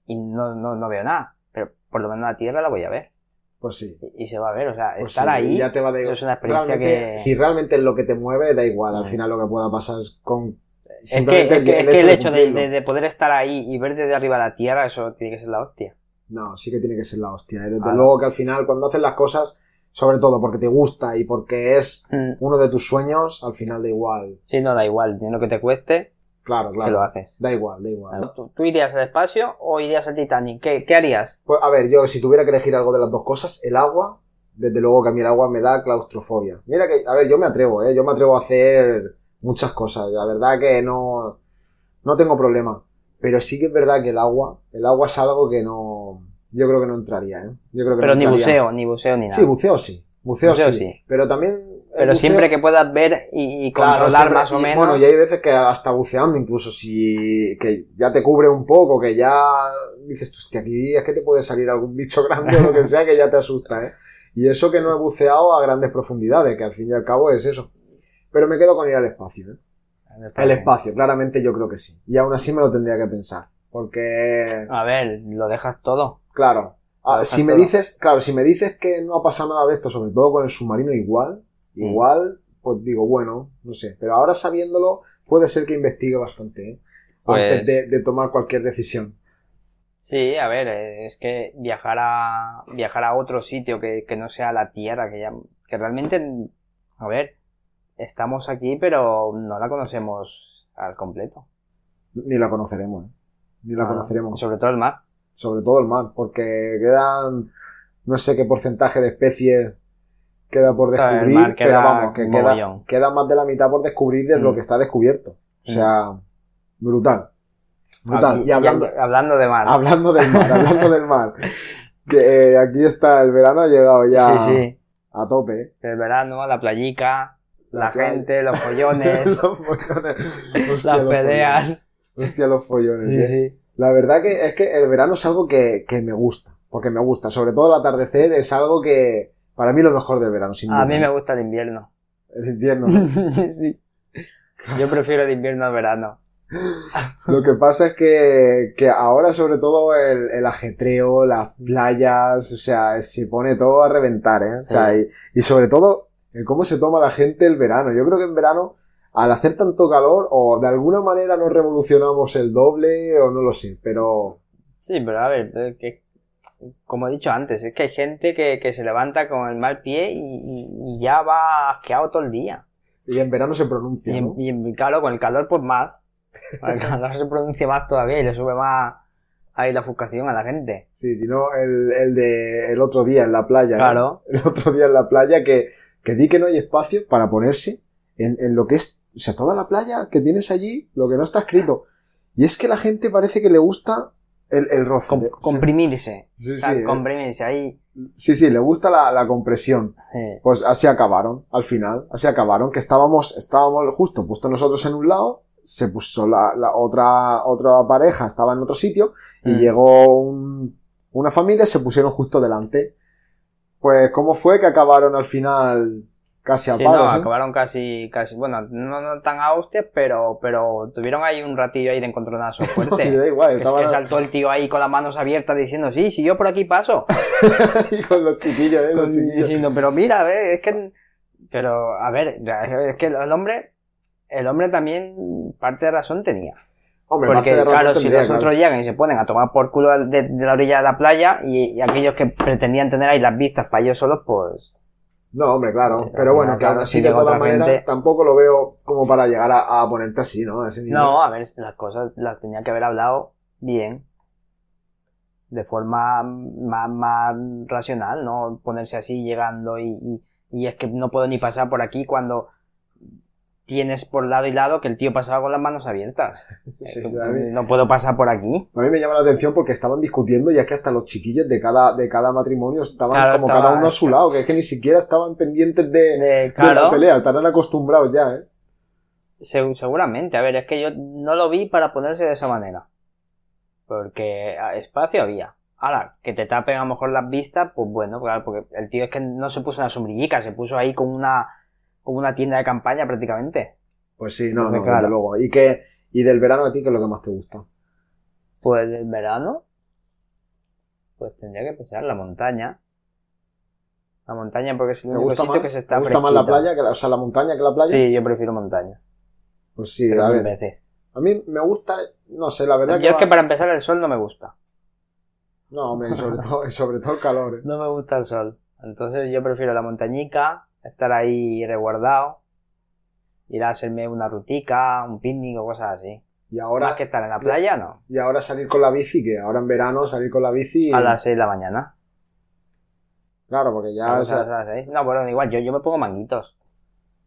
[SPEAKER 2] y no, no, no veo nada, pero por lo menos la Tierra la voy a ver
[SPEAKER 1] Pues sí.
[SPEAKER 2] y, se va a ver, o sea,
[SPEAKER 1] Pues
[SPEAKER 2] estar
[SPEAKER 1] sí,
[SPEAKER 2] ahí,
[SPEAKER 1] ya te va de-
[SPEAKER 2] eso es una experiencia
[SPEAKER 1] realmente,
[SPEAKER 2] que...
[SPEAKER 1] Si realmente es lo que te mueve, da igual. Al final lo que pueda pasar es con...
[SPEAKER 2] Es que,
[SPEAKER 1] simplemente
[SPEAKER 2] es que- es que el hecho de,
[SPEAKER 1] cumplirlo.
[SPEAKER 2] de- de poder estar ahí y ver desde arriba la Tierra, eso tiene que ser la hostia.
[SPEAKER 1] No, sí que tiene que ser la hostia. ¿eh? Desde
[SPEAKER 2] Claro.
[SPEAKER 1] luego que al final, cuando haces las cosas, sobre todo porque te gusta y porque es
[SPEAKER 2] Mm.
[SPEAKER 1] uno de tus sueños, al final da igual.
[SPEAKER 2] Sí, no, da igual, tiene lo que te cueste,
[SPEAKER 1] Claro,
[SPEAKER 2] que lo
[SPEAKER 1] claro.
[SPEAKER 2] haces.
[SPEAKER 1] Da igual, da igual.
[SPEAKER 2] ¿Tú, tú irías al espacio o irías al Titanic? ¿Qué, qué harías?
[SPEAKER 1] Pues a ver, yo si tuviera que elegir algo de las dos cosas, el agua, desde luego que a mí el agua me da claustrofobia. Mira que, a ver, yo me atrevo, ¿eh? Yo me atrevo a hacer muchas cosas. La verdad que no, no tengo problema. Pero sí que es verdad que el agua, el agua es algo que no, yo creo que no entraría, ¿eh? Yo creo que
[SPEAKER 2] Pero
[SPEAKER 1] no
[SPEAKER 2] ni buceo, ni buceo ni nada.
[SPEAKER 1] Sí, buceo sí. Buceo,
[SPEAKER 2] Buceo
[SPEAKER 1] sí.
[SPEAKER 2] sí.
[SPEAKER 1] Pero también.
[SPEAKER 2] Pero
[SPEAKER 1] buceo-
[SPEAKER 2] siempre que puedas ver y, y
[SPEAKER 1] Claro,
[SPEAKER 2] controlar
[SPEAKER 1] siempre-
[SPEAKER 2] más o
[SPEAKER 1] y,
[SPEAKER 2] menos.
[SPEAKER 1] Bueno, y hay veces que hasta buceando, incluso si que ya te cubre un poco, que ya dices, "Tú, hostia, aquí es que te puede salir algún bicho grande o lo que sea que ya te asusta, ¿eh? Y eso que no he buceado a grandes profundidades, que al fin y al cabo es eso. Pero me quedo con ir al espacio, ¿eh? El espacio, claramente yo creo que sí. Y aún así me lo tendría que pensar. Porque,
[SPEAKER 2] A ver, lo dejas todo.
[SPEAKER 1] claro, ah, si me
[SPEAKER 2] todo.
[SPEAKER 1] dices, claro, si me dices que no ha pasado nada de esto, sobre todo con el submarino igual,
[SPEAKER 2] Mm.
[SPEAKER 1] igual, pues digo, bueno, no sé. Pero ahora sabiéndolo, puede ser que investigue bastante, ¿eh?
[SPEAKER 2] Pues-
[SPEAKER 1] Antes de, de tomar cualquier decisión.
[SPEAKER 2] Sí, a ver, eh, es que viajar a viajar a otro sitio que, que no sea la Tierra, que ya que realmente, a ver, estamos aquí, pero no la conocemos al completo.
[SPEAKER 1] Ni la conoceremos, ¿eh? Ni la
[SPEAKER 2] Ah,
[SPEAKER 1] conoceremos.
[SPEAKER 2] Sobre todo el mar.
[SPEAKER 1] Sobre todo el mar, porque quedan, no sé qué porcentaje de especies queda por
[SPEAKER 2] el
[SPEAKER 1] descubrir,
[SPEAKER 2] mar queda
[SPEAKER 1] pero vamos, que queda, más de la mitad por descubrir de lo
[SPEAKER 2] Mm.
[SPEAKER 1] que está descubierto. O sea, brutal. Brutal.
[SPEAKER 2] Aquí-
[SPEAKER 1] y hablando,
[SPEAKER 2] hablando de mar.
[SPEAKER 1] hablando del mar, hablando del mar, que eh, aquí está, el verano ha llegado ya
[SPEAKER 2] Sí, sí.
[SPEAKER 1] a tope.
[SPEAKER 2] El verano, la playica, La gente, los follones,
[SPEAKER 1] los follones. Hostia,
[SPEAKER 2] las
[SPEAKER 1] los
[SPEAKER 2] peleas.
[SPEAKER 1] follones. Hostia, los follones.
[SPEAKER 2] Sí,
[SPEAKER 1] eh.
[SPEAKER 2] sí.
[SPEAKER 1] La verdad que es que el verano es algo que, que me gusta. Porque me gusta. Sobre todo el atardecer es algo que. Para mí lo mejor del verano, sin
[SPEAKER 2] A mí me gusta el invierno.
[SPEAKER 1] El invierno.
[SPEAKER 2] sí. Yo prefiero el invierno al verano.
[SPEAKER 1] Lo que pasa es que, que ahora, sobre todo, el, el ajetreo, las playas, o sea, se pone todo a reventar, ¿eh? O sea,
[SPEAKER 2] Sí.
[SPEAKER 1] y, y sobre todo, el cómo se toma la gente el verano. Yo creo que en verano, al hacer tanto calor, o de alguna manera nos revolucionamos el doble, o no lo sé, pero.
[SPEAKER 2] Sí, pero a ver, eh, que, como he dicho antes, es que hay gente que, que se levanta con el mal pie y, y- y ya va asqueado todo el día.
[SPEAKER 1] Y en verano se
[SPEAKER 2] Y,
[SPEAKER 1] pronuncia,
[SPEAKER 2] en-
[SPEAKER 1] ¿no?
[SPEAKER 2] y en- claro, con el calor pues más. Con el calor se pronuncia más todavía y le sube más ahí la ofuscación a la gente.
[SPEAKER 1] Sí, si no, el, el de el otro día en la playa.
[SPEAKER 2] Claro.
[SPEAKER 1] El otro día en la playa que, que di que no hay espacio para ponerse en, en lo que es, o sea, toda la playa que tienes allí, lo que no está escrito. Y es que la gente parece que le gusta el, el roce.
[SPEAKER 2] Com- comprimirse.
[SPEAKER 1] Sí,
[SPEAKER 2] O sea,
[SPEAKER 1] sí, ¿eh?
[SPEAKER 2] comprimirse ahí.
[SPEAKER 1] sí, sí, le gusta la, la compresión. Pues así acabaron, al final, así acabaron, que estábamos, estábamos justo puesto nosotros en un lado, se puso la, la otra, otra pareja, estaba en otro sitio, y
[SPEAKER 2] Mm.
[SPEAKER 1] llegó un- una familia se pusieron justo delante. Pues, ¿cómo fue que acabaron al final casi a
[SPEAKER 2] Sí,
[SPEAKER 1] palos?
[SPEAKER 2] no,
[SPEAKER 1] eh?
[SPEAKER 2] acabaron casi, casi, bueno, no, no tan a hostias, pero, pero tuvieron ahí un ratillo ahí de encontronazo
[SPEAKER 1] Y
[SPEAKER 2] fuerte.
[SPEAKER 1] da igual,
[SPEAKER 2] es que saltó el tío ahí con las manos abiertas diciendo, sí, si yo por aquí paso.
[SPEAKER 1] ahí con los chiquillos, ¿eh? Los
[SPEAKER 2] Y
[SPEAKER 1] chiquillos.
[SPEAKER 2] diciendo, pero mira, ver, es que, pero, a ver, es que el hombre, el hombre también parte de razón tenía.
[SPEAKER 1] Hombre,
[SPEAKER 2] Porque, claro, si los otros
[SPEAKER 1] claro.
[SPEAKER 2] llegan y se ponen a tomar por culo de, de la orilla de la playa y, y aquellos que pretendían tener ahí las vistas para ellos solos, pues,
[SPEAKER 1] No, hombre, claro.
[SPEAKER 2] Pero,
[SPEAKER 1] Pero bueno, que
[SPEAKER 2] claro,
[SPEAKER 1] aún así,
[SPEAKER 2] si
[SPEAKER 1] de todas maneras,
[SPEAKER 2] gente-
[SPEAKER 1] tampoco lo veo como para llegar a, a ponerte así, ¿no? A ese nivel.
[SPEAKER 2] No, a ver, las cosas las tenía que haber hablado bien. De forma más, más racional, no ponerse así llegando y, y, y es que no puedo ni pasar por aquí cuando tienes por lado y lado que el tío pasaba con las manos abiertas.
[SPEAKER 1] Sí, sí, mí-
[SPEAKER 2] no puedo pasar por aquí.
[SPEAKER 1] A mí me llama la atención porque estaban discutiendo y es que hasta los chiquillos de cada, de cada matrimonio estaban
[SPEAKER 2] Claro,
[SPEAKER 1] como
[SPEAKER 2] estaba-
[SPEAKER 1] cada uno a su lado, que es que ni siquiera estaban pendientes de,
[SPEAKER 2] De-
[SPEAKER 1] de la pelea, estarán acostumbrados ya, ¿eh?
[SPEAKER 2] se- seguramente. A ver, es que yo no lo vi para ponerse de esa manera. Porque espacio había. Ahora, que te tapen a lo mejor las vistas, pues bueno, claro, porque el tío es que no se puso una sombrillica, se puso ahí con una, con una tienda de campaña prácticamente.
[SPEAKER 1] Pues sí, no,
[SPEAKER 2] Entonces,
[SPEAKER 1] no,
[SPEAKER 2] claro.
[SPEAKER 1] desde luego. ¿Y, que, y del verano a ti qué es lo que más te gusta?
[SPEAKER 2] Pues del verano, pues tendría que pensar la montaña. La montaña porque es
[SPEAKER 1] ¿Te
[SPEAKER 2] único sitio
[SPEAKER 1] más,
[SPEAKER 2] que se está
[SPEAKER 1] ¿te gusta más la playa, que la, o sea, la montaña que la playa?
[SPEAKER 2] Sí, yo prefiero montaña.
[SPEAKER 1] Pues sí,
[SPEAKER 2] pero
[SPEAKER 1] a ver.
[SPEAKER 2] veces.
[SPEAKER 1] A mí me gusta, no sé, la verdad
[SPEAKER 2] Yo es
[SPEAKER 1] va-
[SPEAKER 2] que para empezar el sol no me gusta.
[SPEAKER 1] No, hombre, sobre todo, sobre todo el calor, ¿eh?
[SPEAKER 2] No me gusta el sol. Entonces yo prefiero la montañica, estar ahí resguardado, ir a hacerme una rutica, un picnic o cosas así.
[SPEAKER 1] Y
[SPEAKER 2] Más
[SPEAKER 1] ahora,
[SPEAKER 2] que estar en la playa, no.
[SPEAKER 1] y ahora salir con la bici, que ahora en verano salir con la bici...
[SPEAKER 2] A las 6 de la mañana.
[SPEAKER 1] Claro, porque ya,
[SPEAKER 2] A
[SPEAKER 1] o
[SPEAKER 2] las-
[SPEAKER 1] sea,
[SPEAKER 2] a las seis. No, bueno, igual, yo, yo me pongo manguitos.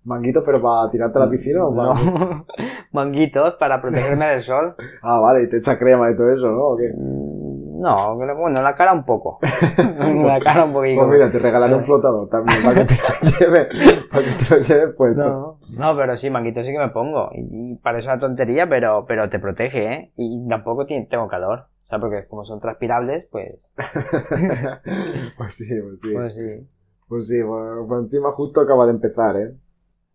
[SPEAKER 1] manguitos, pero para tirarte a la piscina o para...
[SPEAKER 2] No. manguitos para protegerme del sol.
[SPEAKER 1] Ah, vale, y te echa crema y todo eso, ¿no? ¿O qué?
[SPEAKER 2] No, bueno, la cara un poco. la cara un poquito.
[SPEAKER 1] Pues mira, te regalaré un flotador también para que te lo lleves, para que te lo lleves puesto.
[SPEAKER 2] No, no, pero sí, manguito sí que me pongo. Y, parece una tontería, pero, pero te protege, ¿eh? Y tampoco tengo calor. O sea, porque como son transpirables, pues,
[SPEAKER 1] pues sí, pues sí.
[SPEAKER 2] pues sí.
[SPEAKER 1] Pues sí, pues, pues encima justo acaba de empezar, ¿eh?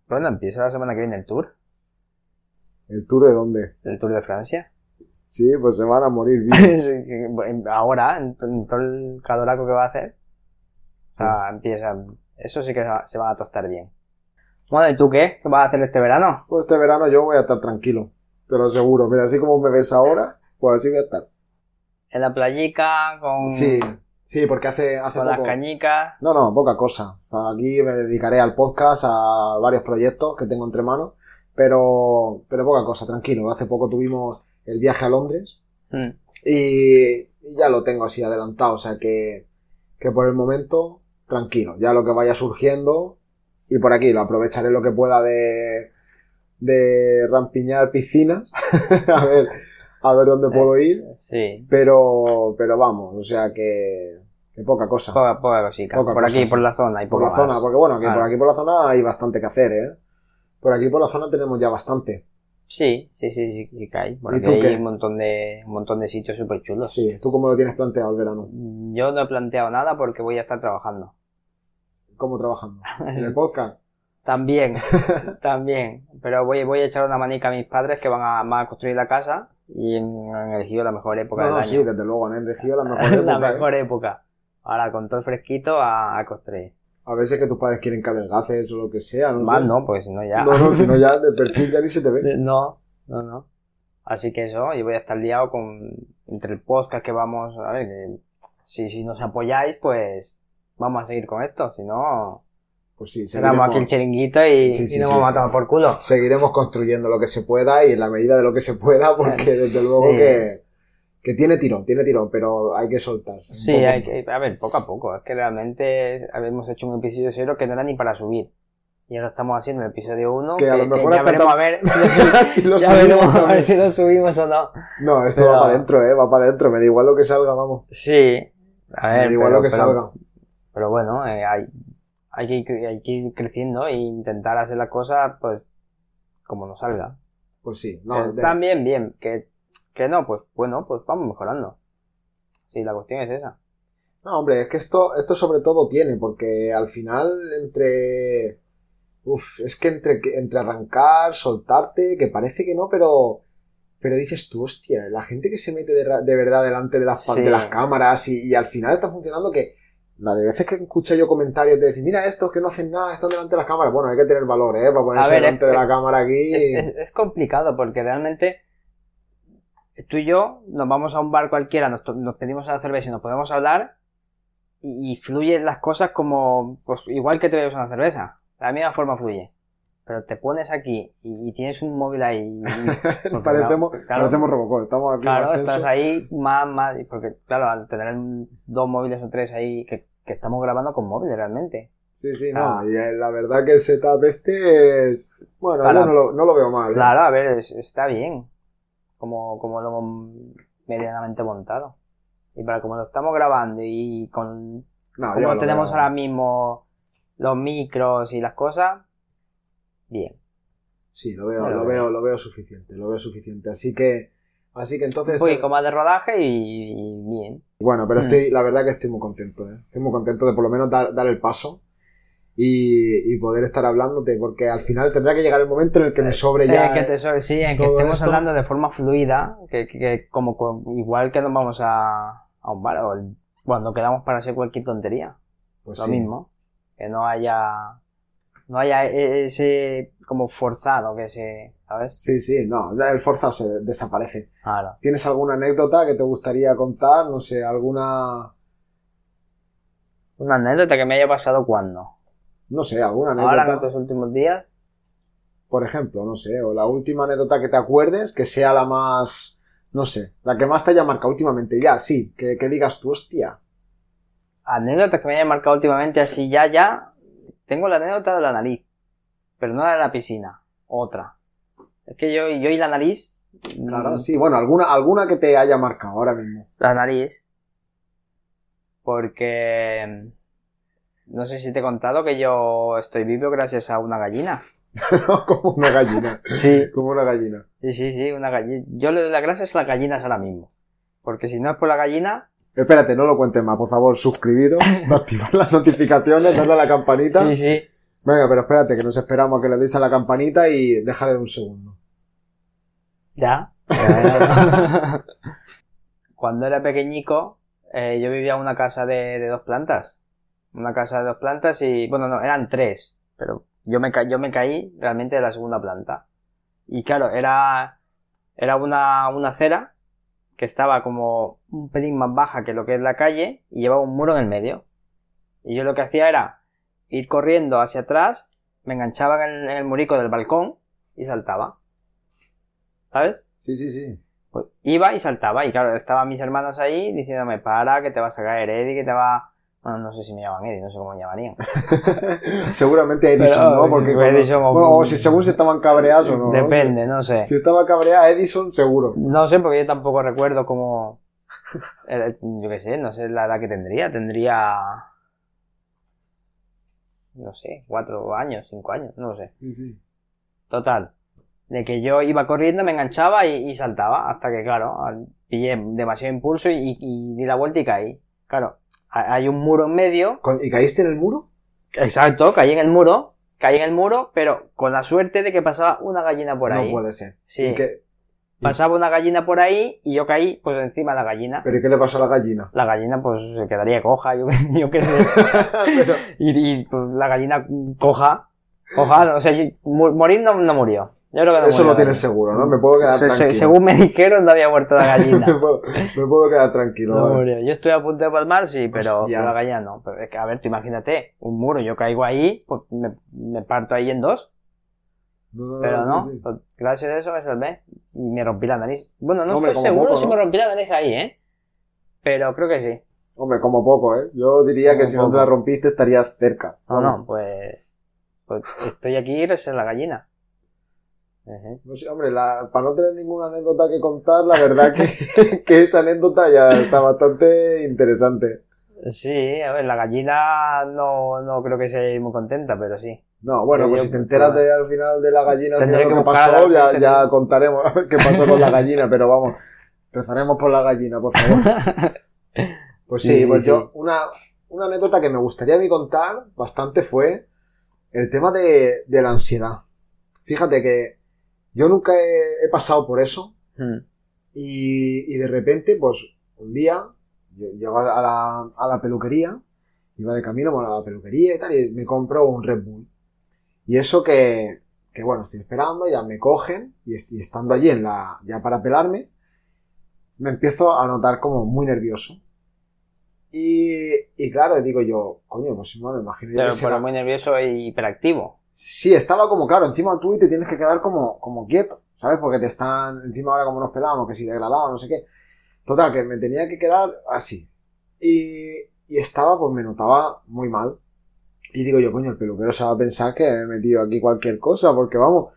[SPEAKER 2] Bueno, empieza la semana que viene el tour.
[SPEAKER 1] ¿El tour de dónde?
[SPEAKER 2] El tour de Francia.
[SPEAKER 1] Sí, pues se van a morir
[SPEAKER 2] bueno, Ahora, en, to- en todo el caloraco que va a hacer. O sea, empieza. Eso sí que se va a tostar bien. Bueno, ¿y tú qué? ¿Qué vas a hacer este verano?
[SPEAKER 1] Pues este verano yo voy a estar tranquilo, te lo aseguro. Mira, así como me ves ahora, pues así voy a estar.
[SPEAKER 2] En la playica, con,
[SPEAKER 1] Sí, sí, porque hace, hace
[SPEAKER 2] con las cañicas.
[SPEAKER 1] No, no, poca cosa. Aquí me dedicaré al podcast, a varios proyectos que tengo entre manos, pero, pero poca cosa, tranquilo. Hace poco tuvimos el viaje a Londres
[SPEAKER 2] Mm.
[SPEAKER 1] y, y ya lo tengo así adelantado, o sea que, que por el momento, tranquilo. Ya lo que vaya surgiendo y por aquí lo aprovecharé lo que pueda de, de rampiñar piscinas, a ver, a ver dónde puedo ir,
[SPEAKER 2] Sí.
[SPEAKER 1] pero, pero vamos, o sea que, que poca cosa.
[SPEAKER 2] Poca, poca cosica.
[SPEAKER 1] Poca
[SPEAKER 2] por
[SPEAKER 1] cosa,
[SPEAKER 2] aquí,
[SPEAKER 1] sí.
[SPEAKER 2] por la zona y
[SPEAKER 1] por la zona, porque bueno, que
[SPEAKER 2] Claro.
[SPEAKER 1] por aquí por la zona hay bastante que hacer, ¿eh? Por aquí por la zona tenemos ya bastante.
[SPEAKER 2] Sí, sí, sí, sí, sí que hay. Por
[SPEAKER 1] ¿Y
[SPEAKER 2] aquí
[SPEAKER 1] tú
[SPEAKER 2] hay
[SPEAKER 1] qué?
[SPEAKER 2] un montón de, un montón de sitios súper chulos.
[SPEAKER 1] Sí, ¿tú cómo lo tienes planteado el verano?
[SPEAKER 2] Yo no he planteado nada porque voy a estar trabajando.
[SPEAKER 1] ¿Cómo trabajando? ¿En el podcast?
[SPEAKER 2] También, también. Pero voy, voy a echar una manica a mis padres que van a, van a construir la casa y han elegido la mejor época
[SPEAKER 1] No,
[SPEAKER 2] del
[SPEAKER 1] no,
[SPEAKER 2] año.
[SPEAKER 1] sí, desde luego, han elegido la mejor época.
[SPEAKER 2] la
[SPEAKER 1] ¿eh?
[SPEAKER 2] mejor época. Ahora con todo el fresquito a, a construir.
[SPEAKER 1] A veces que tus padres quieren que adelgaces o lo que sea. No sé.
[SPEAKER 2] no, porque si no ya.
[SPEAKER 1] No, no, si no ya de perfil ya ni se te ve.
[SPEAKER 2] No, no, no. Así que eso, y voy a estar liado con entre el podcast que vamos a ver, que si, si nos apoyáis, pues vamos a seguir con esto, si no,
[SPEAKER 1] Pues sí,
[SPEAKER 2] cerramos aquí el chiringuito y,
[SPEAKER 1] Sí, sí,
[SPEAKER 2] y nos vamos a tomar por culo.
[SPEAKER 1] seguiremos construyendo lo que se pueda y en la medida de lo que se pueda, porque desde luego que, que tiene tirón, tiene tirón, pero hay que soltarse.
[SPEAKER 2] Sí, hay que, a ver, poco a poco, es que realmente habíamos hecho un episodio cero que no era ni para subir. Y ahora estamos haciendo el episodio 1
[SPEAKER 1] Que
[SPEAKER 2] que,
[SPEAKER 1] a lo
[SPEAKER 2] que
[SPEAKER 1] mejor
[SPEAKER 2] ya veremos a ver,
[SPEAKER 1] Si lo
[SPEAKER 2] ya veremos a ver si lo subimos o no.
[SPEAKER 1] No, esto
[SPEAKER 2] Pero-
[SPEAKER 1] va para adentro, eh, va para adentro, me da igual lo que salga, vamos.
[SPEAKER 2] Sí, a
[SPEAKER 1] Me
[SPEAKER 2] ver,
[SPEAKER 1] da igual
[SPEAKER 2] pero-
[SPEAKER 1] lo que
[SPEAKER 2] pero-
[SPEAKER 1] salga.
[SPEAKER 2] Pero bueno, eh, hay, hay, que, ir- hay que ir creciendo e intentar hacer las cosas, pues, como nos salga.
[SPEAKER 1] Pues sí, no,
[SPEAKER 2] Eh,
[SPEAKER 1] de-
[SPEAKER 2] También bien, que, que no, pues bueno, pues vamos mejorando. Sí, la cuestión es esa.
[SPEAKER 1] no, hombre, es que esto, esto sobre todo tiene, porque al final entre... Uf, es que entre, entre arrancar, soltarte, que parece que no, pero... Pero dices tú, hostia, la gente que se mete de, verdad delante de las,
[SPEAKER 2] Sí.
[SPEAKER 1] de las cámaras y, y al final está funcionando que... La de veces que escucho yo comentarios de decir, mira estos que no hacen nada, están delante de las cámaras. Bueno, hay que tener valor, ¿eh? Para ponerse
[SPEAKER 2] ver,
[SPEAKER 1] delante
[SPEAKER 2] es-
[SPEAKER 1] de la cámara aquí.
[SPEAKER 2] Es, es, es complicado porque realmente tú y yo nos vamos a un bar cualquiera, nos, nos pedimos una cerveza y nos podemos hablar y, y fluyen las cosas como, pues igual que te bebes una cerveza. De la misma forma fluye. Pero te pones aquí y, y tienes un móvil ahí. y-
[SPEAKER 1] parecemos,
[SPEAKER 2] claro,
[SPEAKER 1] parecemos Robocop, estamos aquí
[SPEAKER 2] Claro,
[SPEAKER 1] más
[SPEAKER 2] estás ahí más, más, porque claro, al tener dos móviles o tres ahí, que, que estamos grabando con móviles realmente.
[SPEAKER 1] Sí, sí,
[SPEAKER 2] Ah.
[SPEAKER 1] no. Y eh, la verdad que el setup este es. Bueno,
[SPEAKER 2] Para-
[SPEAKER 1] yo no lo, no lo veo mal. ¿eh?
[SPEAKER 2] Claro, a ver, es- está bien, como, como lo hemos medianamente montado. Y para como lo estamos grabando y con
[SPEAKER 1] No,
[SPEAKER 2] como tenemos
[SPEAKER 1] veo-
[SPEAKER 2] ahora mismo los micros y las cosas, bien.
[SPEAKER 1] Sí, lo veo,
[SPEAKER 2] lo
[SPEAKER 1] lo
[SPEAKER 2] veo.
[SPEAKER 1] veo, lo veo suficiente, lo veo suficiente. Así que, así que entonces.
[SPEAKER 2] Poquito más de rodaje y, y bien.
[SPEAKER 1] Bueno, pero
[SPEAKER 2] Mm.
[SPEAKER 1] estoy, la verdad que estoy muy contento, ¿eh? Estoy muy contento de por lo menos dar, dar el paso y, y poder estar hablándote, porque al final tendrá que llegar el momento en el que me sobre ya.
[SPEAKER 2] Eh, que te so- sí, en que estemos
[SPEAKER 1] esto.
[SPEAKER 2] hablando de forma fluida, que, que- que como co- igual que nos vamos a, a un bar o el- cuando quedamos para hacer cualquier tontería.
[SPEAKER 1] Pues
[SPEAKER 2] lo
[SPEAKER 1] sí.
[SPEAKER 2] mismo. Que no haya no haya e- ese como forzado que se, ¿sabes?
[SPEAKER 1] Sí, sí, no, el forzado se desaparece.
[SPEAKER 2] Claro.
[SPEAKER 1] ¿Tienes alguna anécdota que te gustaría contar? No sé, alguna.
[SPEAKER 2] Una anécdota que me haya pasado cuando.
[SPEAKER 1] No sé, alguna
[SPEAKER 2] Ahora en
[SPEAKER 1] anécdota.
[SPEAKER 2] estos últimos días.
[SPEAKER 1] Por ejemplo, no sé, o la última anécdota que te acuerdes, que sea la más. No sé, la que más te haya marcado últimamente. Ya, sí, que, que digas tú, hostia.
[SPEAKER 2] Anécdotas que me hayan marcado últimamente así ya, ya. Tengo la anécdota de la nariz. Pero no la de la piscina. Otra. Es que yo, yo y la nariz.
[SPEAKER 1] Claro,
[SPEAKER 2] mm,
[SPEAKER 1] sí, bueno, alguna, alguna que te haya marcado ahora mismo.
[SPEAKER 2] La nariz. Porque. No sé si te he contado que yo estoy vivo gracias a una gallina.
[SPEAKER 1] Como una gallina.
[SPEAKER 2] Sí.
[SPEAKER 1] Como una gallina.
[SPEAKER 2] Sí, sí, sí, una gallina. Yo le doy las gracias a las gallinas ahora mismo. Porque si no es por la gallina.
[SPEAKER 1] Espérate, no lo cuentes más, por favor, suscribiros, activar las notificaciones, darle a la campanita.
[SPEAKER 2] Sí, sí.
[SPEAKER 1] Venga, pero espérate, que nos esperamos a que le deis a la campanita y déjale un segundo.
[SPEAKER 2] Ya. Cuando era pequeñico, eh, yo vivía en una casa de, de dos plantas. Una casa de dos plantas y, bueno, no, eran tres. Pero yo me, ca- yo me caí realmente de la segunda planta. Y claro, era, era una, una acera que estaba como un pelín más baja que lo que es la calle y llevaba un muro en el medio. Y yo lo que hacía era ir corriendo hacia atrás, me enganchaba en el, en el murico del balcón y saltaba. ¿Sabes?
[SPEAKER 1] Sí, sí, sí.
[SPEAKER 2] Pues iba y saltaba, y claro, estaban mis hermanos ahí diciéndome, para, que te vas a caer, Eddie, que te va... Bueno, no sé si me llaman Eddie, no sé cómo me llamarían.
[SPEAKER 1] Seguramente Edison,
[SPEAKER 2] Pero,
[SPEAKER 1] ¿no? Porque
[SPEAKER 2] pues, Edison o-
[SPEAKER 1] bueno, o si según si estaban cabreados o no.
[SPEAKER 2] Depende, no sé.
[SPEAKER 1] Si estaba cabreada Edison, seguro.
[SPEAKER 2] No sé, porque yo tampoco recuerdo cómo... eh, Yo qué sé, no sé la edad que tendría. Tendría... No sé, cuatro años, cinco años, no lo sé.
[SPEAKER 1] Sí, sí.
[SPEAKER 2] Total. De que yo iba corriendo, me enganchaba y, y saltaba. Hasta que, claro, pillé demasiado impulso y, y di la vuelta y caí. Claro, hay un muro en medio.
[SPEAKER 1] ¿Y caíste en el muro?
[SPEAKER 2] Exacto, caí en el muro. Caí en el muro, pero con la suerte de que pasaba una gallina por ahí.
[SPEAKER 1] No puede ser.
[SPEAKER 2] Sí.
[SPEAKER 1] ¿Y qué-
[SPEAKER 2] Pasaba una gallina por ahí y yo caí pues encima de la gallina.
[SPEAKER 1] ¿Pero y qué le pasó a la gallina?
[SPEAKER 2] La gallina pues se quedaría coja, yo, yo qué sé.
[SPEAKER 1] Pero-
[SPEAKER 2] Y, y, pues, la gallina coja, coja, o sea, morir no, no murió. Yo creo que no
[SPEAKER 1] eso lo tienes seguro, ¿no? Me puedo quedar
[SPEAKER 2] Se- se-
[SPEAKER 1] tranquilo.
[SPEAKER 2] según me dijeron, no había muerto la
[SPEAKER 1] me,
[SPEAKER 2] gallina.
[SPEAKER 1] puedo, me puedo quedar tranquilo.
[SPEAKER 2] No
[SPEAKER 1] vale.
[SPEAKER 2] Yo estoy a punto de palmar, sí, pero, la gallina no. Pero es que, a ver, tú imagínate, un muro, yo caigo ahí, pues me, me parto ahí en dos,
[SPEAKER 1] No,
[SPEAKER 2] pero
[SPEAKER 1] sí,
[SPEAKER 2] no,
[SPEAKER 1] sí.
[SPEAKER 2] pues, gracias a eso me salvé y me rompí la nariz. Bueno, no
[SPEAKER 1] Hombre,
[SPEAKER 2] estoy seguro
[SPEAKER 1] poco,
[SPEAKER 2] si me rompí la nariz ahí, ¿eh? Pero creo que sí.
[SPEAKER 1] Hombre, como poco, ¿eh? Yo diría
[SPEAKER 2] Como
[SPEAKER 1] que si no te la rompiste estarías cerca.
[SPEAKER 2] No, no, pues, pues estoy aquí gracias a la gallina.
[SPEAKER 1] No sé, hombre, la- para no tener ninguna anécdota que contar, la verdad que, que esa anécdota ya está bastante interesante.
[SPEAKER 2] Sí, a ver, la gallina no, no creo que sea muy contenta, pero sí.
[SPEAKER 1] No, bueno, pues
[SPEAKER 2] yo-
[SPEAKER 1] si te enteras de, al final de la gallina, final
[SPEAKER 2] que
[SPEAKER 1] lo que pasó,
[SPEAKER 2] la-
[SPEAKER 1] ya, contaremos a ver qué pasó con la gallina, pero vamos, rezaremos por la gallina, por favor. Pues sí,
[SPEAKER 2] Sí, sí,
[SPEAKER 1] pues
[SPEAKER 2] sí.
[SPEAKER 1] yo, una, una anécdota que me gustaría a mí contar bastante fue el tema de, de la ansiedad. Fíjate que yo nunca he, he pasado por eso
[SPEAKER 2] Mm.
[SPEAKER 1] y, y de repente, pues un día, yo llego a la, a la peluquería, iba de camino bueno, a la peluquería y tal, y me compro un Red Bull. Y eso que, que bueno, estoy esperando, ya me cogen, y, y estando allí en la, ya para pelarme, me empiezo a notar como muy nervioso. Y, y claro, digo yo, coño, pues bueno, me imagino
[SPEAKER 2] Pero,
[SPEAKER 1] que será-
[SPEAKER 2] muy nervioso e hiperactivo.
[SPEAKER 1] Sí, estaba como, claro, encima tú y te tienes que quedar como, como quieto, ¿sabes? Porque te están, encima ahora como nos pelamos, que si degradado, no sé qué. Total, que me tenía que quedar así. Y, y estaba, pues me notaba muy mal. Y digo yo, coño, el peluquero se va a pensar que me he metido aquí cualquier cosa, porque vamos.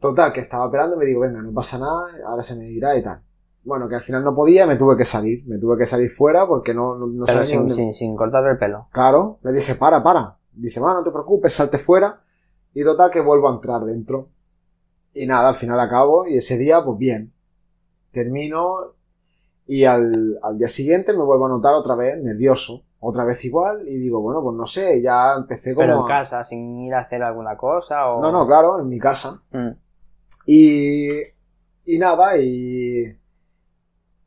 [SPEAKER 1] Total, que estaba esperando y me digo, venga, no pasa nada, ahora se me irá y tal. Bueno, que al final no podía, me tuve que salir, me tuve que salir fuera porque no, no, no
[SPEAKER 2] pero
[SPEAKER 1] sabía ni
[SPEAKER 2] sin,
[SPEAKER 1] dónde-
[SPEAKER 2] sin, sin cortarte el pelo.
[SPEAKER 1] Claro, le dije, para, para. Dice, bueno, no te preocupes, salte fuera. Y total que vuelvo a entrar dentro. Y nada, al final acabo y ese día, pues bien. Termino y al, al día siguiente me vuelvo a notar otra vez nervioso. Otra vez igual y digo, bueno, pues no sé, ya empecé como...
[SPEAKER 2] Pero en
[SPEAKER 1] a-
[SPEAKER 2] casa, sin ir a hacer alguna cosa o...
[SPEAKER 1] No, no, claro, en mi casa.
[SPEAKER 2] Mm.
[SPEAKER 1] Y, y nada, y,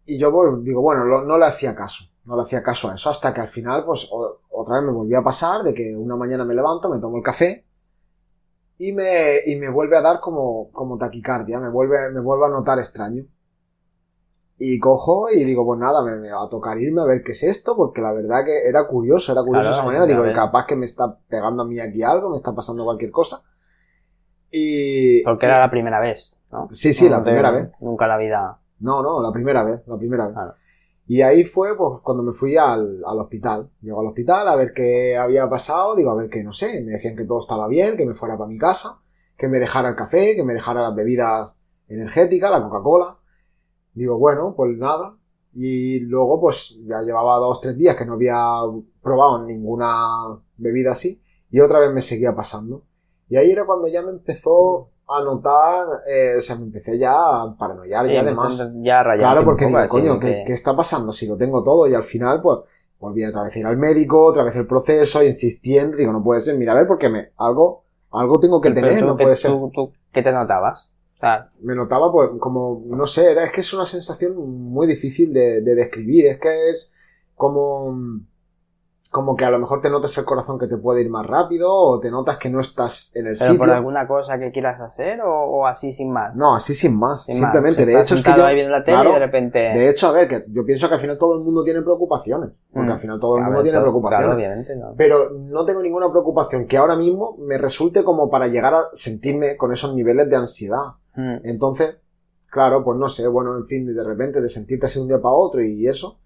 [SPEAKER 1] y yo pues, digo, bueno, lo- no le hacía caso, no le hacía caso a eso, hasta que al final, pues o- otra vez me volvió a pasar de que una mañana me levanto, me tomo el café y me, y me vuelve a dar como, como taquicardia, me vuelve, me vuelve a notar extraño. Y cojo y digo, pues nada, me, me va a tocar irme a ver qué es esto, porque la verdad que era curioso, era curioso
[SPEAKER 2] Claro,
[SPEAKER 1] esa mañana. Digo, capaz que me está pegando a mí aquí algo, me está pasando cualquier cosa. Y.
[SPEAKER 2] Porque era la primera vez, ¿no?
[SPEAKER 1] Sí, sí, la
[SPEAKER 2] No
[SPEAKER 1] primera vez.
[SPEAKER 2] Nunca en la vida...
[SPEAKER 1] No, no, la primera vez, la primera vez.
[SPEAKER 2] Claro.
[SPEAKER 1] Y ahí fue pues cuando me fui al, al hospital. Llego al hospital a ver qué había pasado, digo, a ver qué, no sé, me decían que todo estaba bien, que me fuera para mi casa, que me dejara el café, que me dejara las bebidas energéticas, la Coca-Cola. Digo, bueno, pues nada. Y luego pues ya llevaba dos, tres días que no había probado ninguna bebida así y otra vez me seguía pasando. Y ahí era cuando ya me empezó a notar, eh, o sea, me empecé ya a paranoiar
[SPEAKER 2] Sí,
[SPEAKER 1] ya
[SPEAKER 2] me
[SPEAKER 1] además.
[SPEAKER 2] ya rayado
[SPEAKER 1] Claro, porque digo,
[SPEAKER 2] así
[SPEAKER 1] coño, ¿qué,
[SPEAKER 2] que-
[SPEAKER 1] qué está pasando? Si lo tengo todo y al final, pues, volví otra vez a ir al médico, otra vez el proceso, insistiendo, digo, no puede ser, mira, a ver, porque me, algo, algo tengo que tener,
[SPEAKER 2] tú,
[SPEAKER 1] no
[SPEAKER 2] ¿qué-
[SPEAKER 1] puede ser.
[SPEAKER 2] tú- tú ¿Qué te notabas? O sea,
[SPEAKER 1] Me notaba, pues, como, no sé, era, es que es una sensación muy difícil de, de describir, es que es como, como que a lo mejor te notas el corazón que te puede ir más rápido, o te notas que no estás en el
[SPEAKER 2] ¿pero por
[SPEAKER 1] sitio.
[SPEAKER 2] alguna cosa que quieras hacer o, o así sin más?
[SPEAKER 1] No, así sin más,
[SPEAKER 2] Sin más.
[SPEAKER 1] simplemente, de hecho es que yo,
[SPEAKER 2] ahí viendo la tele
[SPEAKER 1] claro,
[SPEAKER 2] y de repente...
[SPEAKER 1] De hecho, a ver, que yo pienso que al final todo el mundo tiene preocupaciones. Porque
[SPEAKER 2] Mm.
[SPEAKER 1] al final todo el
[SPEAKER 2] A
[SPEAKER 1] mundo
[SPEAKER 2] ver,
[SPEAKER 1] tiene
[SPEAKER 2] todo-
[SPEAKER 1] preocupaciones.
[SPEAKER 2] Claro, obviamente, no.
[SPEAKER 1] Pero no tengo ninguna preocupación que ahora mismo me resulte como para llegar a sentirme con esos niveles de ansiedad.
[SPEAKER 2] Mm.
[SPEAKER 1] Entonces, claro, pues no sé, bueno, en fin, de repente de sentirte así un día para otro y eso.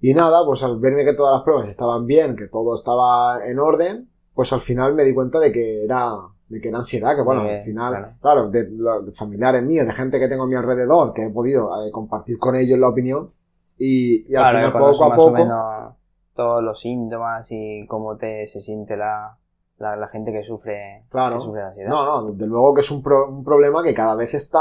[SPEAKER 1] Y nada, pues al verme que todas las pruebas estaban bien, que todo estaba en orden, pues al final me di cuenta de que era, de que era ansiedad, que bueno, al final,
[SPEAKER 2] claro.
[SPEAKER 1] claro, de, de familiares míos, de gente que tengo a mi alrededor, que he podido eh, compartir con ellos la opinión, y, y al
[SPEAKER 2] Claro,
[SPEAKER 1] final poco a
[SPEAKER 2] más
[SPEAKER 1] poco,
[SPEAKER 2] o menos todos los síntomas y cómo te se siente la, la, la gente que sufre,
[SPEAKER 1] Claro.
[SPEAKER 2] que sufre de ansiedad.
[SPEAKER 1] No, no, desde luego que es un, pro- un problema que cada vez está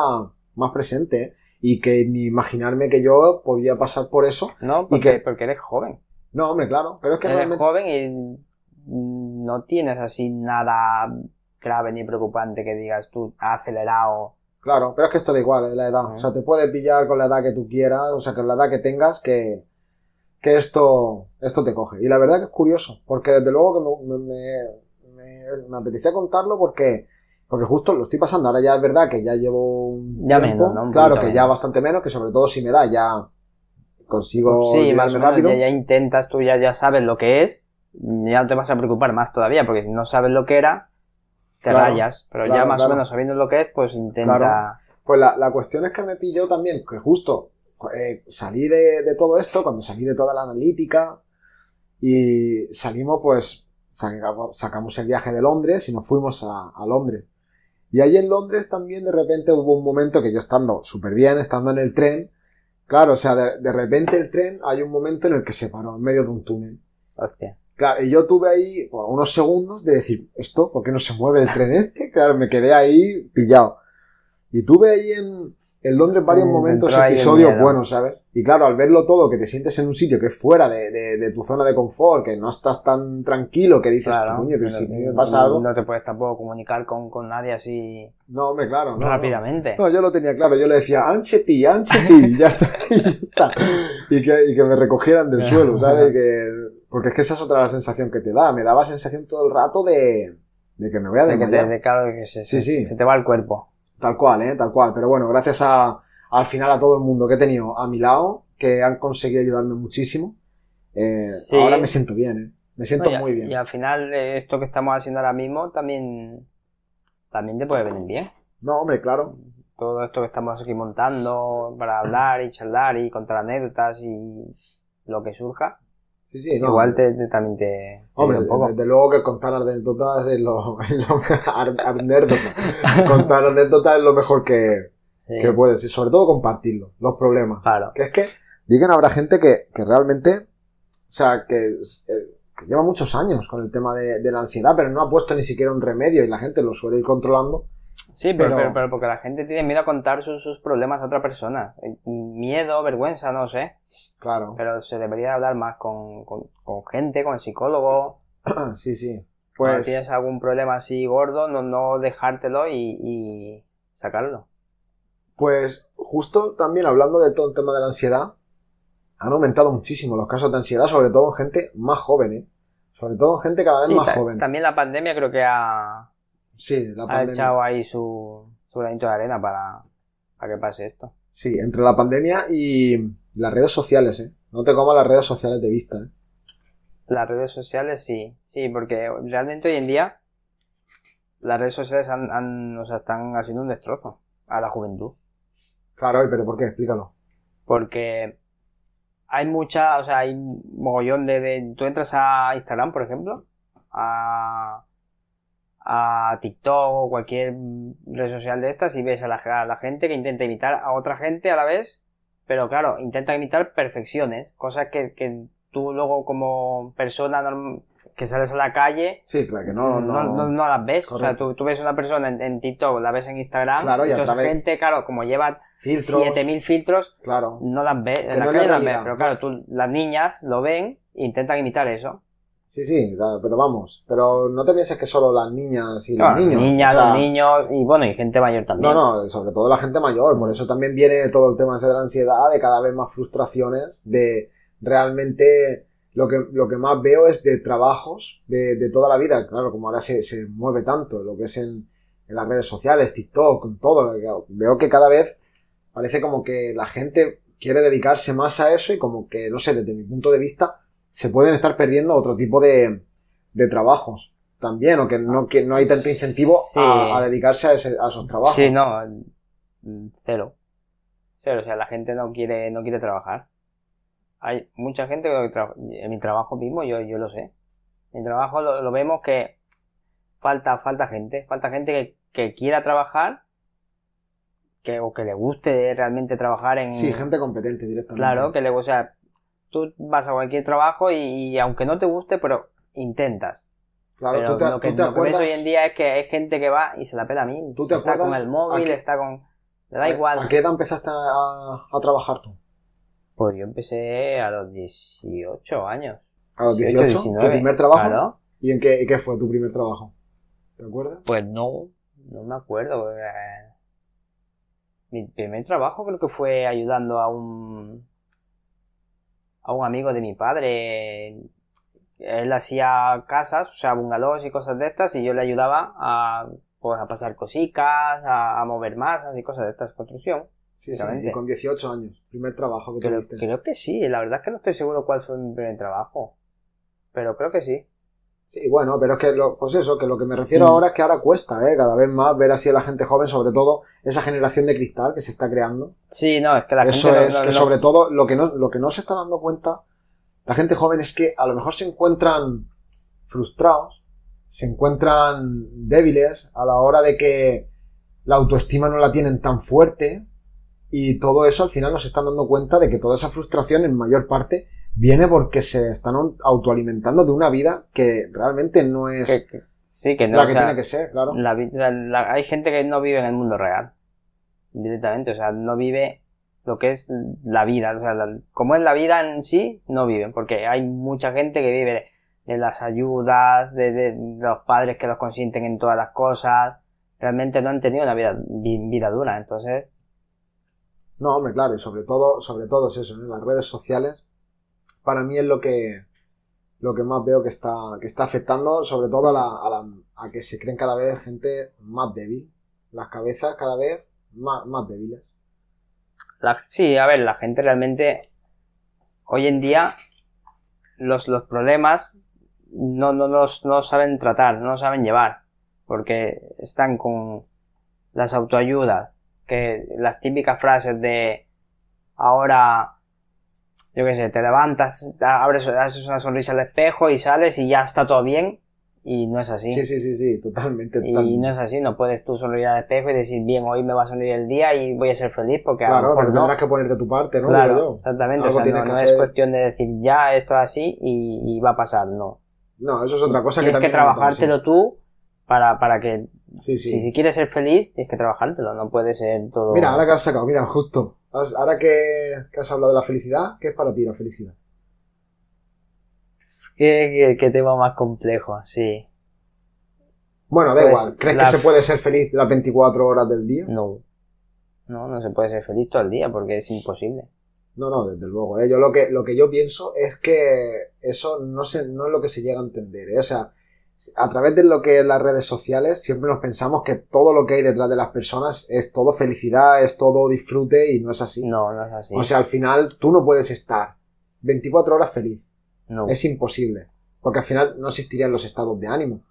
[SPEAKER 1] más presente ¿eh? Y que ni imaginarme que yo podía pasar por eso.
[SPEAKER 2] No,
[SPEAKER 1] Y
[SPEAKER 2] porque,
[SPEAKER 1] que-
[SPEAKER 2] porque eres joven.
[SPEAKER 1] No, hombre, claro, pero es que
[SPEAKER 2] eres
[SPEAKER 1] realmente...
[SPEAKER 2] joven y no tienes así nada grave ni preocupante que digas tú acelerado.
[SPEAKER 1] Claro, pero es que esto da igual, es la edad. O sea, te puede pillar con la edad que tú quieras, o sea, con la edad que tengas, que, que esto, esto te coge. Y la verdad que es curioso, porque desde luego que me, me, me- me apetecía contarlo porque, porque justo lo estoy pasando. Ahora ya es verdad que ya llevo un
[SPEAKER 2] Ya
[SPEAKER 1] tiempo,
[SPEAKER 2] menos, ¿no? Un
[SPEAKER 1] claro, que ya bastante menos, que sobre todo si me da ya consigo
[SPEAKER 2] sí, más
[SPEAKER 1] rápido.
[SPEAKER 2] ya, ya intentas, tú ya, ya sabes lo que es, ya no te vas a preocupar más todavía, porque si no sabes lo que era, te
[SPEAKER 1] Claro,
[SPEAKER 2] rayas. Pero ya más
[SPEAKER 1] claro.
[SPEAKER 2] o menos sabiendo lo que es, pues intenta...
[SPEAKER 1] Pues la, la cuestión es que me pilló también, que justo eh, salí de, de todo esto, cuando salí de toda la analítica, y salimos, pues, sacamos, sacamos el viaje de Londres y nos fuimos a, a Londres. Y ahí en Londres también de repente hubo un momento que yo estando súper bien, estando en el tren, claro, o sea, de, de repente el tren hay un momento en el que se paró en medio de un túnel.
[SPEAKER 2] Hostia.
[SPEAKER 1] Claro, y yo tuve ahí bueno, unos segundos de decir, ¿esto? ¿Por qué no se mueve el tren este? Claro, me quedé ahí pillado. Y tuve ahí en, en Londres varios
[SPEAKER 2] Mm,
[SPEAKER 1] momentos, episodios buenos, ¿sabes? Y claro, al verlo todo, que te sientes en un sitio que es fuera de, de- de tu zona de confort, que no estás tan tranquilo, que dices,
[SPEAKER 2] Claro,
[SPEAKER 1] coño, pero si me pasa algo...
[SPEAKER 2] No te puedes tampoco comunicar con, con nadie así
[SPEAKER 1] No, hombre, claro, no,
[SPEAKER 2] rápidamente.
[SPEAKER 1] No, yo lo tenía claro, yo le decía, Anchepi, Anchepi, ya está, y ya está. Y que, y que me recogieran del suelo, ¿sabes? Y que, porque es que esa es otra sensación que te da, me daba sensación todo el rato de, de que me voy a
[SPEAKER 2] De que te,
[SPEAKER 1] desmayar.
[SPEAKER 2] de, claro, que se,
[SPEAKER 1] Sí,
[SPEAKER 2] se-
[SPEAKER 1] sí.
[SPEAKER 2] se te va el cuerpo.
[SPEAKER 1] Tal cual, ¿eh? Tal cual. Pero bueno, gracias a, al final a todo el mundo que he tenido a mi lado, que han conseguido ayudarme muchísimo, eh,
[SPEAKER 2] Sí.
[SPEAKER 1] ahora me siento bien, ¿eh? Me siento muy bien.
[SPEAKER 2] y al final eh, esto que estamos haciendo ahora mismo también, también te puede venir bien.
[SPEAKER 1] No, hombre, claro.
[SPEAKER 2] Todo esto que estamos aquí montando para hablar y charlar y contar anécdotas y lo que surja,
[SPEAKER 1] Sí, sí, no.
[SPEAKER 2] igual te, te- también te,
[SPEAKER 1] Hombre,
[SPEAKER 2] un poco.
[SPEAKER 1] desde luego que contar anécdotas es lo, es lo contar anécdotas es lo mejor que,
[SPEAKER 2] Sí,
[SPEAKER 1] que puedes, y sobre todo compartirlo, los problemas.
[SPEAKER 2] Claro.
[SPEAKER 1] Que es que, digan, habrá gente que, que realmente, o sea, que, eh, que lleva muchos años con el tema de, de la ansiedad, pero no ha puesto ni siquiera un remedio y la gente lo suele ir controlando.
[SPEAKER 2] Sí, pero,
[SPEAKER 1] Pero-
[SPEAKER 2] pero, pero porque la gente tiene miedo a contar sus, sus problemas a otra persona. Eh, Miedo, vergüenza, no sé.
[SPEAKER 1] Claro.
[SPEAKER 2] Pero se debería hablar más con, con, con gente, con el psicólogo.
[SPEAKER 1] Sí, sí.
[SPEAKER 2] Cuando
[SPEAKER 1] Pues,
[SPEAKER 2] tienes algún problema así gordo, no, no dejártelo y, y sacarlo.
[SPEAKER 1] pues, justo también hablando de todo el tema de la ansiedad, han aumentado muchísimo los casos de ansiedad, sobre todo en gente más joven, ¿eh? Sobre todo en gente cada vez
[SPEAKER 2] Sí,
[SPEAKER 1] más joven.
[SPEAKER 2] También la pandemia creo que ha,
[SPEAKER 1] Sí, la
[SPEAKER 2] ha echado ahí su, su granito de arena para, para que pase esto.
[SPEAKER 1] Sí, entre la pandemia y las redes sociales, ¿eh? No te comas las redes sociales de vista, ¿eh?
[SPEAKER 2] Las redes sociales sí, sí, porque realmente hoy en día las redes sociales han, han- o sea, están haciendo un destrozo a la juventud.
[SPEAKER 1] Claro, pero ¿por qué? Explícalo.
[SPEAKER 2] Porque hay mucha, o sea, hay mogollón de, de- Tú entras a Instagram, por ejemplo, a, a TikTok o cualquier red social de estas y ves a la, a la gente que intenta imitar a otra gente a la vez, pero claro, intenta imitar perfecciones, cosas que, que tú luego como persona que sales a la calle
[SPEAKER 1] Sí, claro, que no...
[SPEAKER 2] no,
[SPEAKER 1] no,
[SPEAKER 2] no, las ves. O sea, tú, tú ves una persona en, en TikTok, la ves en Instagram,
[SPEAKER 1] Claro, y a
[SPEAKER 2] toda esa
[SPEAKER 1] través-
[SPEAKER 2] gente, claro, como lleva
[SPEAKER 1] Filtros.
[SPEAKER 2] 7000 filtros,
[SPEAKER 1] Claro.
[SPEAKER 2] no las ves, en la calle
[SPEAKER 1] la
[SPEAKER 2] las ves, pero claro, tú, las niñas lo ven e intentan imitar eso.
[SPEAKER 1] Sí, sí, pero vamos. Pero no te pienses que solo las niñas y
[SPEAKER 2] Claro,
[SPEAKER 1] los niños.
[SPEAKER 2] niñas,
[SPEAKER 1] o sea,
[SPEAKER 2] los niños y bueno, y gente mayor también.
[SPEAKER 1] No, no, sobre todo la gente mayor. Por eso también viene todo el tema ese de la ansiedad, de cada vez más frustraciones, de realmente lo que, lo que más veo es de trabajos de, de toda la vida. Claro, como ahora se, se mueve tanto, lo que es en, en las redes sociales, TikTok, con todo. Veo que cada vez parece como que la gente quiere dedicarse más a eso y como que, no sé, desde mi punto de vista, se pueden estar perdiendo otro tipo de, de trabajos también, o que no, que no hay tanto incentivo
[SPEAKER 2] Sí.
[SPEAKER 1] a, a dedicarse a, ese- a esos trabajos.
[SPEAKER 2] Sí, no, mm, cero. Cero, o sea, la gente no quiere, no quiere trabajar. Hay mucha gente que tra- en mi trabajo mismo, yo, yo lo sé. En mi trabajo lo, lo vemos que falta, falta gente, falta gente que, que quiera trabajar, que, o que le guste realmente trabajar en,
[SPEAKER 1] Sí, gente competente directamente.
[SPEAKER 2] Claro, que le, o sea, tú vas a cualquier trabajo y, y aunque no te guste, pero intentas.
[SPEAKER 1] Claro,
[SPEAKER 2] Pero
[SPEAKER 1] tú te,
[SPEAKER 2] lo que,
[SPEAKER 1] tú te
[SPEAKER 2] lo que ves
[SPEAKER 1] acuerdas.
[SPEAKER 2] hoy en día es que hay gente que va y se la pela a mí.
[SPEAKER 1] ¿Tú te
[SPEAKER 2] está con
[SPEAKER 1] acuerdas
[SPEAKER 2] el móvil,
[SPEAKER 1] qué-
[SPEAKER 2] está con... Le da
[SPEAKER 1] ¿A-
[SPEAKER 2] igual.
[SPEAKER 1] ¿A qué edad empezaste a, a trabajar tú?
[SPEAKER 2] Pues yo empecé a los 18 años.
[SPEAKER 1] A los
[SPEAKER 2] 18,
[SPEAKER 1] 18. ¿Tu
[SPEAKER 2] 19.
[SPEAKER 1] primer trabajo?
[SPEAKER 2] Claro.
[SPEAKER 1] ¿Y en qué, qué fue tu primer trabajo? ¿Te acuerdas?
[SPEAKER 2] Pues no, no me acuerdo. eh. Mi primer trabajo creo que fue ayudando a un a un amigo de mi padre. Él hacía casas, o sea, bungalows y cosas de estas, y yo le ayudaba a, pues, a pasar cositas, a, a mover masas y cosas de estas, construcción.
[SPEAKER 1] Sí, sí. Y con 18 años. Primer trabajo que
[SPEAKER 2] Creo,
[SPEAKER 1] tuviste.
[SPEAKER 2] creo que sí, la verdad es que no estoy seguro cuál fue mi primer trabajo. Pero creo que sí.
[SPEAKER 1] Sí, bueno, pero es que, lo, pues eso, que lo que me refiero
[SPEAKER 2] Mm.
[SPEAKER 1] ahora es que ahora cuesta, ¿eh? Cada vez más ver así a la gente joven, sobre todo esa generación de cristal que se está creando.
[SPEAKER 2] Sí, no, es que la
[SPEAKER 1] Eso
[SPEAKER 2] gente no-
[SPEAKER 1] es
[SPEAKER 2] no-
[SPEAKER 1] que
[SPEAKER 2] no-
[SPEAKER 1] sobre todo lo que, no, lo que no se está dando cuenta la gente joven es que a lo mejor se encuentran frustrados, se encuentran débiles a la hora de que la autoestima no la tienen tan fuerte y todo eso al final nos están dando cuenta de que toda esa frustración en mayor parte viene porque se están autoalimentando de una vida que realmente no es
[SPEAKER 2] que- que- sí, que no.
[SPEAKER 1] la
[SPEAKER 2] o
[SPEAKER 1] que
[SPEAKER 2] sea,
[SPEAKER 1] tiene que ser, claro.
[SPEAKER 2] la la- hay gente que no vive en el mundo real. Directamente, o sea, no vive lo que es la vida. O sea, la- como es la vida en sí, no viven. Porque hay mucha gente que vive de las ayudas, de, de los padres que los consienten en todas las cosas. Realmente no han tenido una vida, vi- vida dura. Entonces,
[SPEAKER 1] No, hombre, claro, y sobre todo, sobre todo es eso, ¿no? las redes sociales, para mí es lo que, lo que más veo que está, que está afectando, sobre todo a, la, a, que se creen cada vez gente más débil, las cabezas cada vez más, más débiles.
[SPEAKER 2] La- sí, a ver, la gente realmente hoy en día los, los problemas no, no, no saben tratar, no saben llevar, porque están con las autoayudas, que las típicas frases de ahora, yo qué sé, te levantas, abres, haces una sonrisa al espejo y sales y ya está todo bien, y no es así.
[SPEAKER 1] Sí, sí, sí, sí, totalmente.
[SPEAKER 2] Y
[SPEAKER 1] totalmente.
[SPEAKER 2] no es así, no puedes tú sonreír al espejo y decir, bien, hoy me va a sonreír el día y voy a ser feliz porque a lo
[SPEAKER 1] claro,
[SPEAKER 2] mejor
[SPEAKER 1] pero
[SPEAKER 2] no.
[SPEAKER 1] tendrás que ponerte tu parte, ¿no?
[SPEAKER 2] Claro,
[SPEAKER 1] Digo yo.
[SPEAKER 2] exactamente.
[SPEAKER 1] Algo
[SPEAKER 2] o sea,
[SPEAKER 1] tienes
[SPEAKER 2] no,
[SPEAKER 1] que
[SPEAKER 2] no es cuestión de decir ya esto es así y, y va a pasar, no.
[SPEAKER 1] No, eso es otra cosa que
[SPEAKER 2] tienes que,
[SPEAKER 1] también... he notado,
[SPEAKER 2] trabajártelo tú para, para que,
[SPEAKER 1] Sí, sí.
[SPEAKER 2] si, si quieres ser feliz, tienes que trabajártelo, no puede ser todo...
[SPEAKER 1] Mira, ahora que has sacado, mira, justo. Ahora que, que has hablado de la felicidad, ¿qué es para ti la felicidad?
[SPEAKER 2] ¿Qué, qué- qué tema más complejo, sí.
[SPEAKER 1] Bueno, da
[SPEAKER 2] Pues,
[SPEAKER 1] igual. ¿Crees
[SPEAKER 2] la-
[SPEAKER 1] que se puede ser feliz las 24 horas del día?
[SPEAKER 2] No. No, no se puede ser feliz todo el día porque es imposible.
[SPEAKER 1] No, no, desde luego. ¿eh? Yo lo que, lo que yo pienso es que eso no, se, no es lo que se llega a entender. ¿eh? O sea, a través de lo que es las redes sociales, siempre nos pensamos que todo lo que hay detrás de las personas es todo felicidad, es todo disfrute y no es así.
[SPEAKER 2] No, no es así.
[SPEAKER 1] O sea, al final tú no puedes estar 24 horas feliz.
[SPEAKER 2] no.
[SPEAKER 1] Es imposible. Porque al final no existirían los estados de ánimo.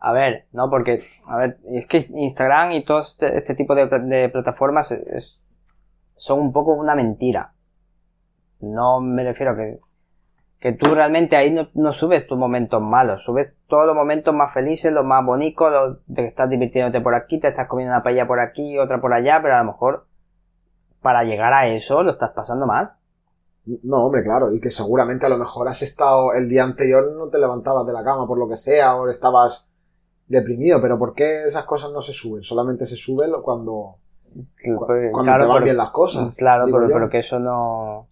[SPEAKER 2] A ver, no, porque, a ver, es que Instagram y todo este, este tipo de, pla- de plataformas es- son un poco una mentira. No me refiero a que, que tú realmente ahí no, no subes tus momentos malos, subes todos los momentos más felices, los más bonitos, los de que estás divirtiéndote por aquí, te estás comiendo una paella por aquí, otra por allá, pero a lo mejor para llegar a eso lo estás pasando mal.
[SPEAKER 1] No, hombre, claro, y que seguramente a lo mejor has estado el día anterior, no te levantabas de la cama por lo que sea, o estabas deprimido, pero ¿por qué esas cosas no se suben? Solamente se suben cuando, cuando
[SPEAKER 2] claro,
[SPEAKER 1] te van
[SPEAKER 2] pero-
[SPEAKER 1] bien las cosas.
[SPEAKER 2] Claro, pero, pero que eso no...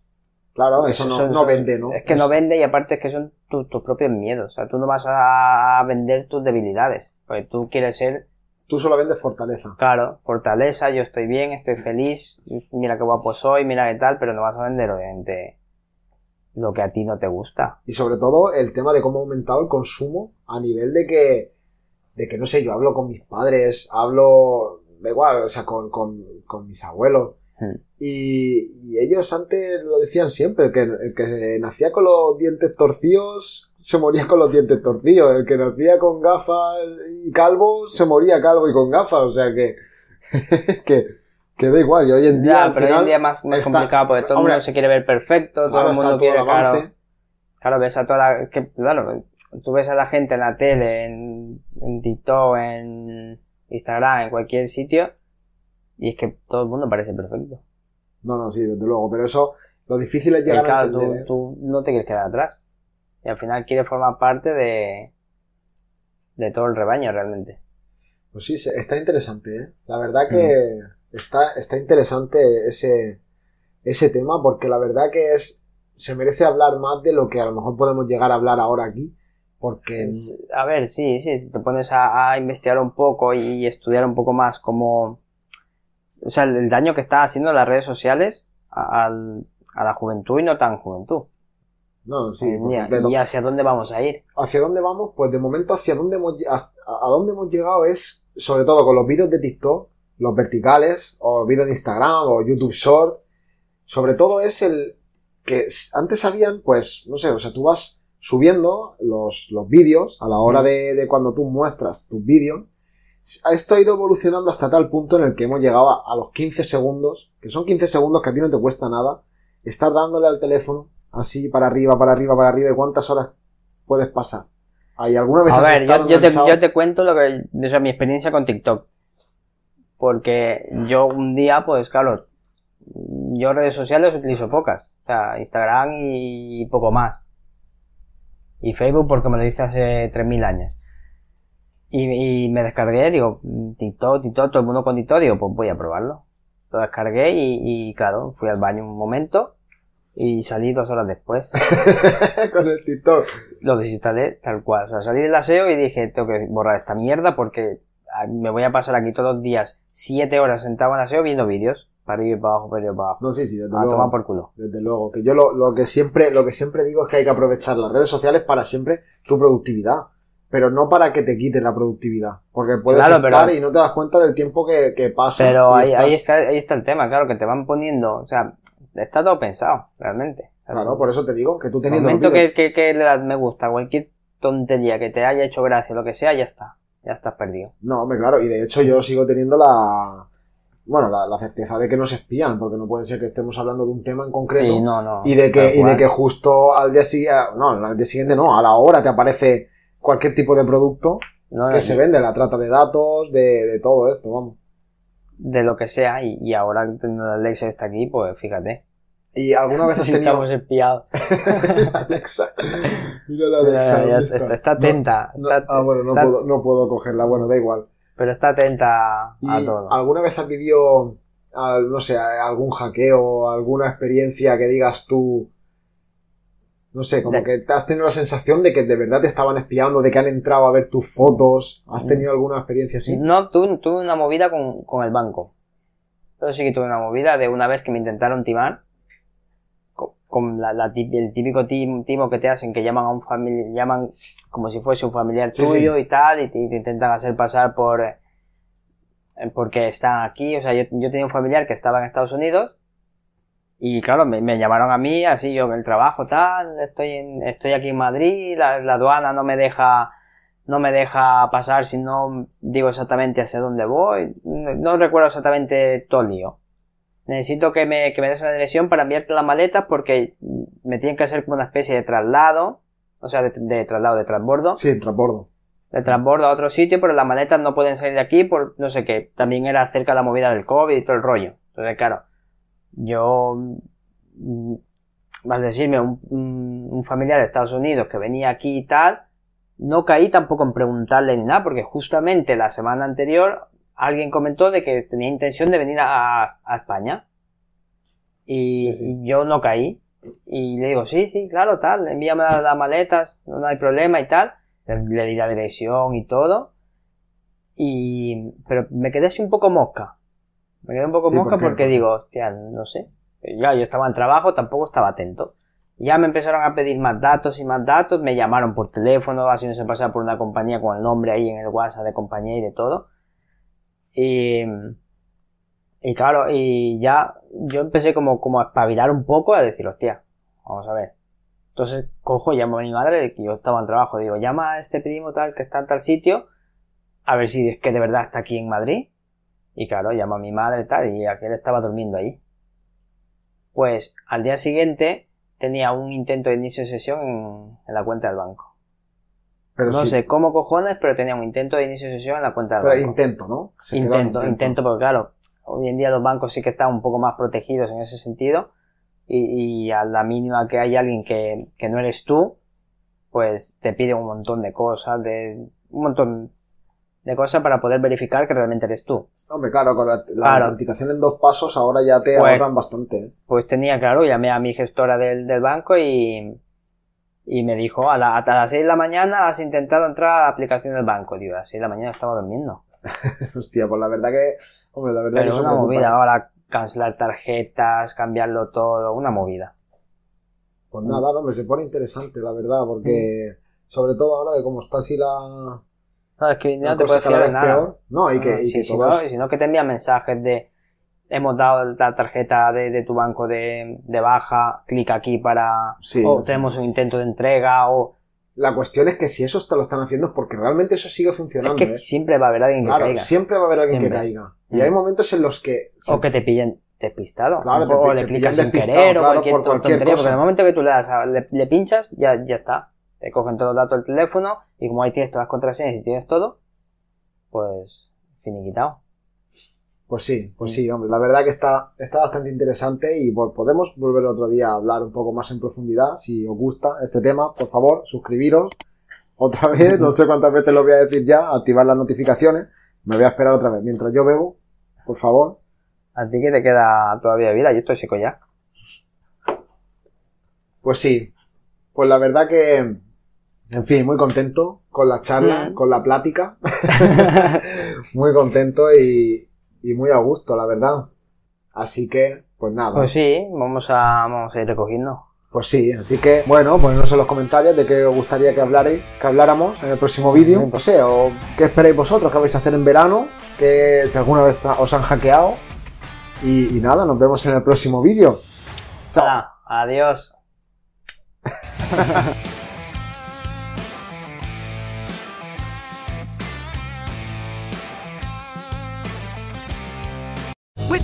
[SPEAKER 1] Claro, eso no, vende, ¿no?
[SPEAKER 2] Es que no vende y aparte es que son tu- tus propios miedos. O sea, tú no vas a, a vender tus debilidades. Porque tú quieres ser,
[SPEAKER 1] Tú solo vendes fortaleza.
[SPEAKER 2] claro, fortaleza, yo estoy bien, estoy feliz, mira qué guapo soy, mira qué tal, pero no vas a vender obviamente lo que a ti no te gusta.
[SPEAKER 1] Y sobre todo el tema de cómo ha aumentado el consumo a nivel de que, de que no sé, yo hablo con mis padres, hablo, da igual, o sea, con, con, con mis abuelos. Y, y ellos antes lo decían siempre, el que, el que nacía con los dientes torcidos se moría con los dientes torcidos, el que nacía con gafas y calvo se moría calvo y con gafas, o sea que, que, que da igual, y hoy en día
[SPEAKER 2] Ya, pero hoy
[SPEAKER 1] final
[SPEAKER 2] en día es más, más
[SPEAKER 1] está-
[SPEAKER 2] complicado porque todo el mundo se quiere ver perfecto, todo el mundo quiere, claro, claro, ves a toda la, es que, claro, tú ves a la gente en la tele, en, en TikTok, en Instagram, en cualquier sitio, y es que todo el mundo parece perfecto.
[SPEAKER 1] No, no, sí, desde luego, pero eso, lo difícil es llegar a
[SPEAKER 2] claro, tú,
[SPEAKER 1] entender, ¿eh?
[SPEAKER 2] tú no te quieres quedar atrás. Y al final quieres formar parte de, de todo el rebaño realmente.
[SPEAKER 1] Pues sí, está interesante, ¿eh? La verdad que está, está interesante ese, ese tema porque la verdad que es se merece hablar más de lo que a lo mejor podemos llegar a hablar ahora aquí porque
[SPEAKER 2] a ver, sí, sí, te pones a, a investigar un poco y estudiar un poco más cómo, o sea, el, el daño que están haciendo las redes sociales a, al- a la juventud y no tan juventud.
[SPEAKER 1] no, sí,
[SPEAKER 2] y hacia dónde vamos a ir.
[SPEAKER 1] ¿Hacia dónde vamos? Pues de momento hacia dónde hemos, hasta- a dónde hemos llegado es, sobre todo con los vídeos de TikTok, los verticales, o vídeos de Instagram, o YouTube Short, sobre todo es el que antes habían, pues, no sé, o sea, tú vas subiendo los, los vídeos a la hora de, de cuando tú muestras tus vídeos. Esto ha ido evolucionando hasta tal punto en el que hemos llegado a, los 15 segundos, que son 15 segundos que a ti no te cuesta nada, estar dándole al teléfono así para arriba, para arriba, para arriba, y cuántas horas puedes pasar. ¿Hay alguna vez
[SPEAKER 2] A ver, yo, yo te,
[SPEAKER 1] enganchado?
[SPEAKER 2] yo te cuento lo que, o sea, mi experiencia con TikTok. Porque yo un día, pues claro, yo redes sociales utilizo pocas. O sea, Instagram y poco más. Y Facebook porque me lo hice hace 3.000 años. Y, y me descargué, digo, TikTok, TikTok, todo el mundo con TikTok, digo, pues voy a probarlo. Lo descargué y, y claro, fui al baño un momento y salí dos horas después.
[SPEAKER 1] con el TikTok.
[SPEAKER 2] Lo desinstalé tal cual. O sea, salí del aseo y dije, tengo que borrar esta mierda porque me voy a pasar aquí todos los días siete horas sentado en el aseo viendo vídeos. Para y para abajo, para arriba para abajo.
[SPEAKER 1] No, sí, sí, desde
[SPEAKER 2] A
[SPEAKER 1] luego.
[SPEAKER 2] tomar por culo.
[SPEAKER 1] Desde luego. Que yo lo, lo que siempre, lo que siempre digo es que hay que aprovechar las redes sociales para siempre tu productividad. Pero no para que te quiten la productividad. Porque puedes
[SPEAKER 2] Claro,
[SPEAKER 1] estar
[SPEAKER 2] pero-
[SPEAKER 1] y no te das cuenta del tiempo que, que pasa.
[SPEAKER 2] Pero ahí,
[SPEAKER 1] estás-
[SPEAKER 2] ahí, está, ahí está el tema, claro, que te van poniendo. O sea, está todo pensado, realmente.
[SPEAKER 1] Claro, por eso te digo que tú
[SPEAKER 2] En el
[SPEAKER 1] teniendo.
[SPEAKER 2] momento que, que, que le das me gusta, cualquier tontería que te haya hecho gracia, lo que sea, ya está. Ya estás perdido.
[SPEAKER 1] No, hombre, claro. Y de hecho yo sigo teniendo la. Bueno, la, la certeza de que nos espían. Porque no puede ser que estemos hablando de un tema en concreto.
[SPEAKER 2] Sí, no, no.
[SPEAKER 1] y de que, y de que justo al día siguiente. No, al día siguiente no. A la hora te aparece cualquier tipo de producto
[SPEAKER 2] No,
[SPEAKER 1] que se vende. La trata de datos, de, de todo esto, vamos.
[SPEAKER 2] de lo que sea, y, y ahora que Alexa está aquí, pues fíjate.
[SPEAKER 1] ¿Y alguna vez has tenido.
[SPEAKER 2] Estamos espiados.
[SPEAKER 1] Alexa. Mira la Alexa.
[SPEAKER 2] ya,
[SPEAKER 1] ¿dónde
[SPEAKER 2] está,
[SPEAKER 1] está?
[SPEAKER 2] está atenta.
[SPEAKER 1] No,
[SPEAKER 2] está-
[SPEAKER 1] ah, bueno, no, puedo, no puedo cogerla. Bueno, da igual.
[SPEAKER 2] Pero está atenta
[SPEAKER 1] ¿Y
[SPEAKER 2] a todo.
[SPEAKER 1] ¿Alguna vez has vivido, al- no sé, algún hackeo, alguna experiencia que digas tú, no sé, como que te has tenido la sensación de que de verdad te estaban espiando, de que han entrado a ver tus fotos? ¿Has tenido alguna experiencia así?
[SPEAKER 2] No, tuve, tuve una movida con, con el banco. Pero sí que tuve una movida de una vez que me intentaron timar. Con, con la, el típico tim- timo que te hacen, que llaman a un familiar, llaman como si fuese un familiar
[SPEAKER 1] Sí,
[SPEAKER 2] tuyo y tal, y te, y te intentan hacer pasar por. eh, porque están aquí. O sea, yo, yo tenía un familiar que estaba en Estados Unidos. Y claro, me, me llamaron a mí, así yo en el trabajo, tal, estoy, en, estoy aquí en Madrid, la, la aduana no me deja no me deja pasar si no digo exactamente hacia dónde voy. No, no recuerdo exactamente todo el lío. Necesito que me, que me des una dirección para enviarte las maletas porque me tienen que hacer como una especie de traslado. O sea, de, de traslado, de transbordo.
[SPEAKER 1] Sí, transbordo.
[SPEAKER 2] De transbordo a otro sitio, pero las maletas no pueden salir de aquí por no sé qué. También era acerca de la movida del COVID y todo el rollo. Entonces, claro, yo, mm, al decirme un, un- un familiar de Estados Unidos que venía aquí y tal, no caí tampoco en preguntarle ni nada, porque justamente la semana anterior alguien comentó de que tenía intención de venir a, a España. Y,
[SPEAKER 1] Sí, sí.
[SPEAKER 2] y yo no caí. Y le digo, sí, sí, claro, tal, envíame las, las maletas, no, no hay problema y tal. Le, le di la dirección y todo. Y, pero me quedé así un poco mosca. Me quedé un poco
[SPEAKER 1] Sí,
[SPEAKER 2] mosca porque digo, hostia, no sé. Ya, yo estaba en trabajo, tampoco estaba atento. Ya me empezaron a pedir más datos y más datos, me llamaron por teléfono, haciéndose pasar por una compañía con el nombre ahí en el WhatsApp de compañía y de todo. Y, y claro, y ya yo empecé como, como a espabilar un poco, a decir, hostia, vamos a ver. Entonces cojo, llamo a mi madre, de que yo estaba en trabajo, digo, llama a este primo tal que está en tal sitio, a ver si es que de verdad está aquí en Madrid. Y claro, llamo a mi madre tal, y aquel estaba durmiendo allí. Pues al día siguiente tenía un intento de inicio de sesión en, en la cuenta del banco.
[SPEAKER 1] Pero
[SPEAKER 2] no sé cómo cojones, pero tenía un intento de inicio de sesión en la cuenta del
[SPEAKER 1] pero
[SPEAKER 2] banco.
[SPEAKER 1] intento, ¿no? Se en
[SPEAKER 2] Intento, intento, porque claro, hoy en día los bancos sí que están un poco más protegidos en ese sentido. Y, y a la mínima que hay alguien que, que no eres tú, pues te pide un montón de cosas, de un montón de cosas para poder verificar que realmente eres tú.
[SPEAKER 1] Hombre, claro, con la, la
[SPEAKER 2] Claro.
[SPEAKER 1] autenticación en dos pasos ahora ya te
[SPEAKER 2] Pues-
[SPEAKER 1] ahorran bastante. ¿eh?
[SPEAKER 2] Pues tenía, claro, llamé a mi gestora del, del banco y, y me dijo, a, la- las 6 de la mañana has intentado entrar a la aplicación del banco. Digo, a las 6 de la mañana estaba durmiendo.
[SPEAKER 1] Hostia, pues la verdad que. Hombre, la verdad
[SPEAKER 2] Pero
[SPEAKER 1] que
[SPEAKER 2] es una movida, ahora cancelar tarjetas, cambiarlo todo, una movida.
[SPEAKER 1] Pues nada, hombre, se pone interesante, la verdad, porque. Sobre todo ahora de cómo está así la.
[SPEAKER 2] No, es que no te puedes fiar de nada.
[SPEAKER 1] peor. No, y que,
[SPEAKER 2] Ah,
[SPEAKER 1] y
[SPEAKER 2] sí,
[SPEAKER 1] que
[SPEAKER 2] si,
[SPEAKER 1] todo
[SPEAKER 2] no,
[SPEAKER 1] es-
[SPEAKER 2] si no que te envían mensajes de hemos dado la tarjeta de, de tu banco de, de baja, clic aquí para
[SPEAKER 1] Sí,
[SPEAKER 2] o tenemos un intento de entrega o
[SPEAKER 1] La cuestión es que si eso te lo están haciendo es porque realmente eso sigue
[SPEAKER 2] es
[SPEAKER 1] funcionando.
[SPEAKER 2] que
[SPEAKER 1] ¿eh?
[SPEAKER 2] siempre va a haber alguien que
[SPEAKER 1] Claro,
[SPEAKER 2] caiga
[SPEAKER 1] siempre va a haber alguien
[SPEAKER 2] Siempre.
[SPEAKER 1] que caiga. Y
[SPEAKER 2] Mm.
[SPEAKER 1] hay momentos en los que.
[SPEAKER 2] o que te pillen despistado
[SPEAKER 1] Claro, te
[SPEAKER 2] o le
[SPEAKER 1] te
[SPEAKER 2] clicas sin querer o cualquier,
[SPEAKER 1] por cualquier
[SPEAKER 2] tontería
[SPEAKER 1] cosa.
[SPEAKER 2] porque en el momento que tú le das a- le, le pinchas ya, ya está te cogen todos los datos del teléfono y como ahí tienes todas las contraseñas y tienes todo pues finiquitado
[SPEAKER 1] Pues sí, pues sí, hombre. La verdad que está, está bastante interesante y pues, podemos volver otro día a hablar un poco más en profundidad. Si os gusta este tema, por favor, suscribiros. Otra vez, no sé cuántas veces lo voy a decir ya, activar las notificaciones. Me voy a esperar otra vez. Mientras yo bebo, por favor.
[SPEAKER 2] a ti que te queda todavía vida yo estoy seco ya
[SPEAKER 1] Pues sí, pues la verdad que, en fin, muy contento con la charla,
[SPEAKER 2] Mm.
[SPEAKER 1] con la plática. muy contento y, y muy a gusto, la verdad. Así que, pues nada.
[SPEAKER 2] Pues sí, vamos a, vamos a ir recogiendo.
[SPEAKER 1] Pues sí, así que, bueno, ponednos en los comentarios de qué os gustaría que, hablarais, que habláramos en el próximo vídeo. No sé, o qué esperáis vosotros, qué vais a hacer en verano, que si alguna vez os han hackeado. Y, y nada, nos vemos en el próximo vídeo. Chao.
[SPEAKER 2] Adiós.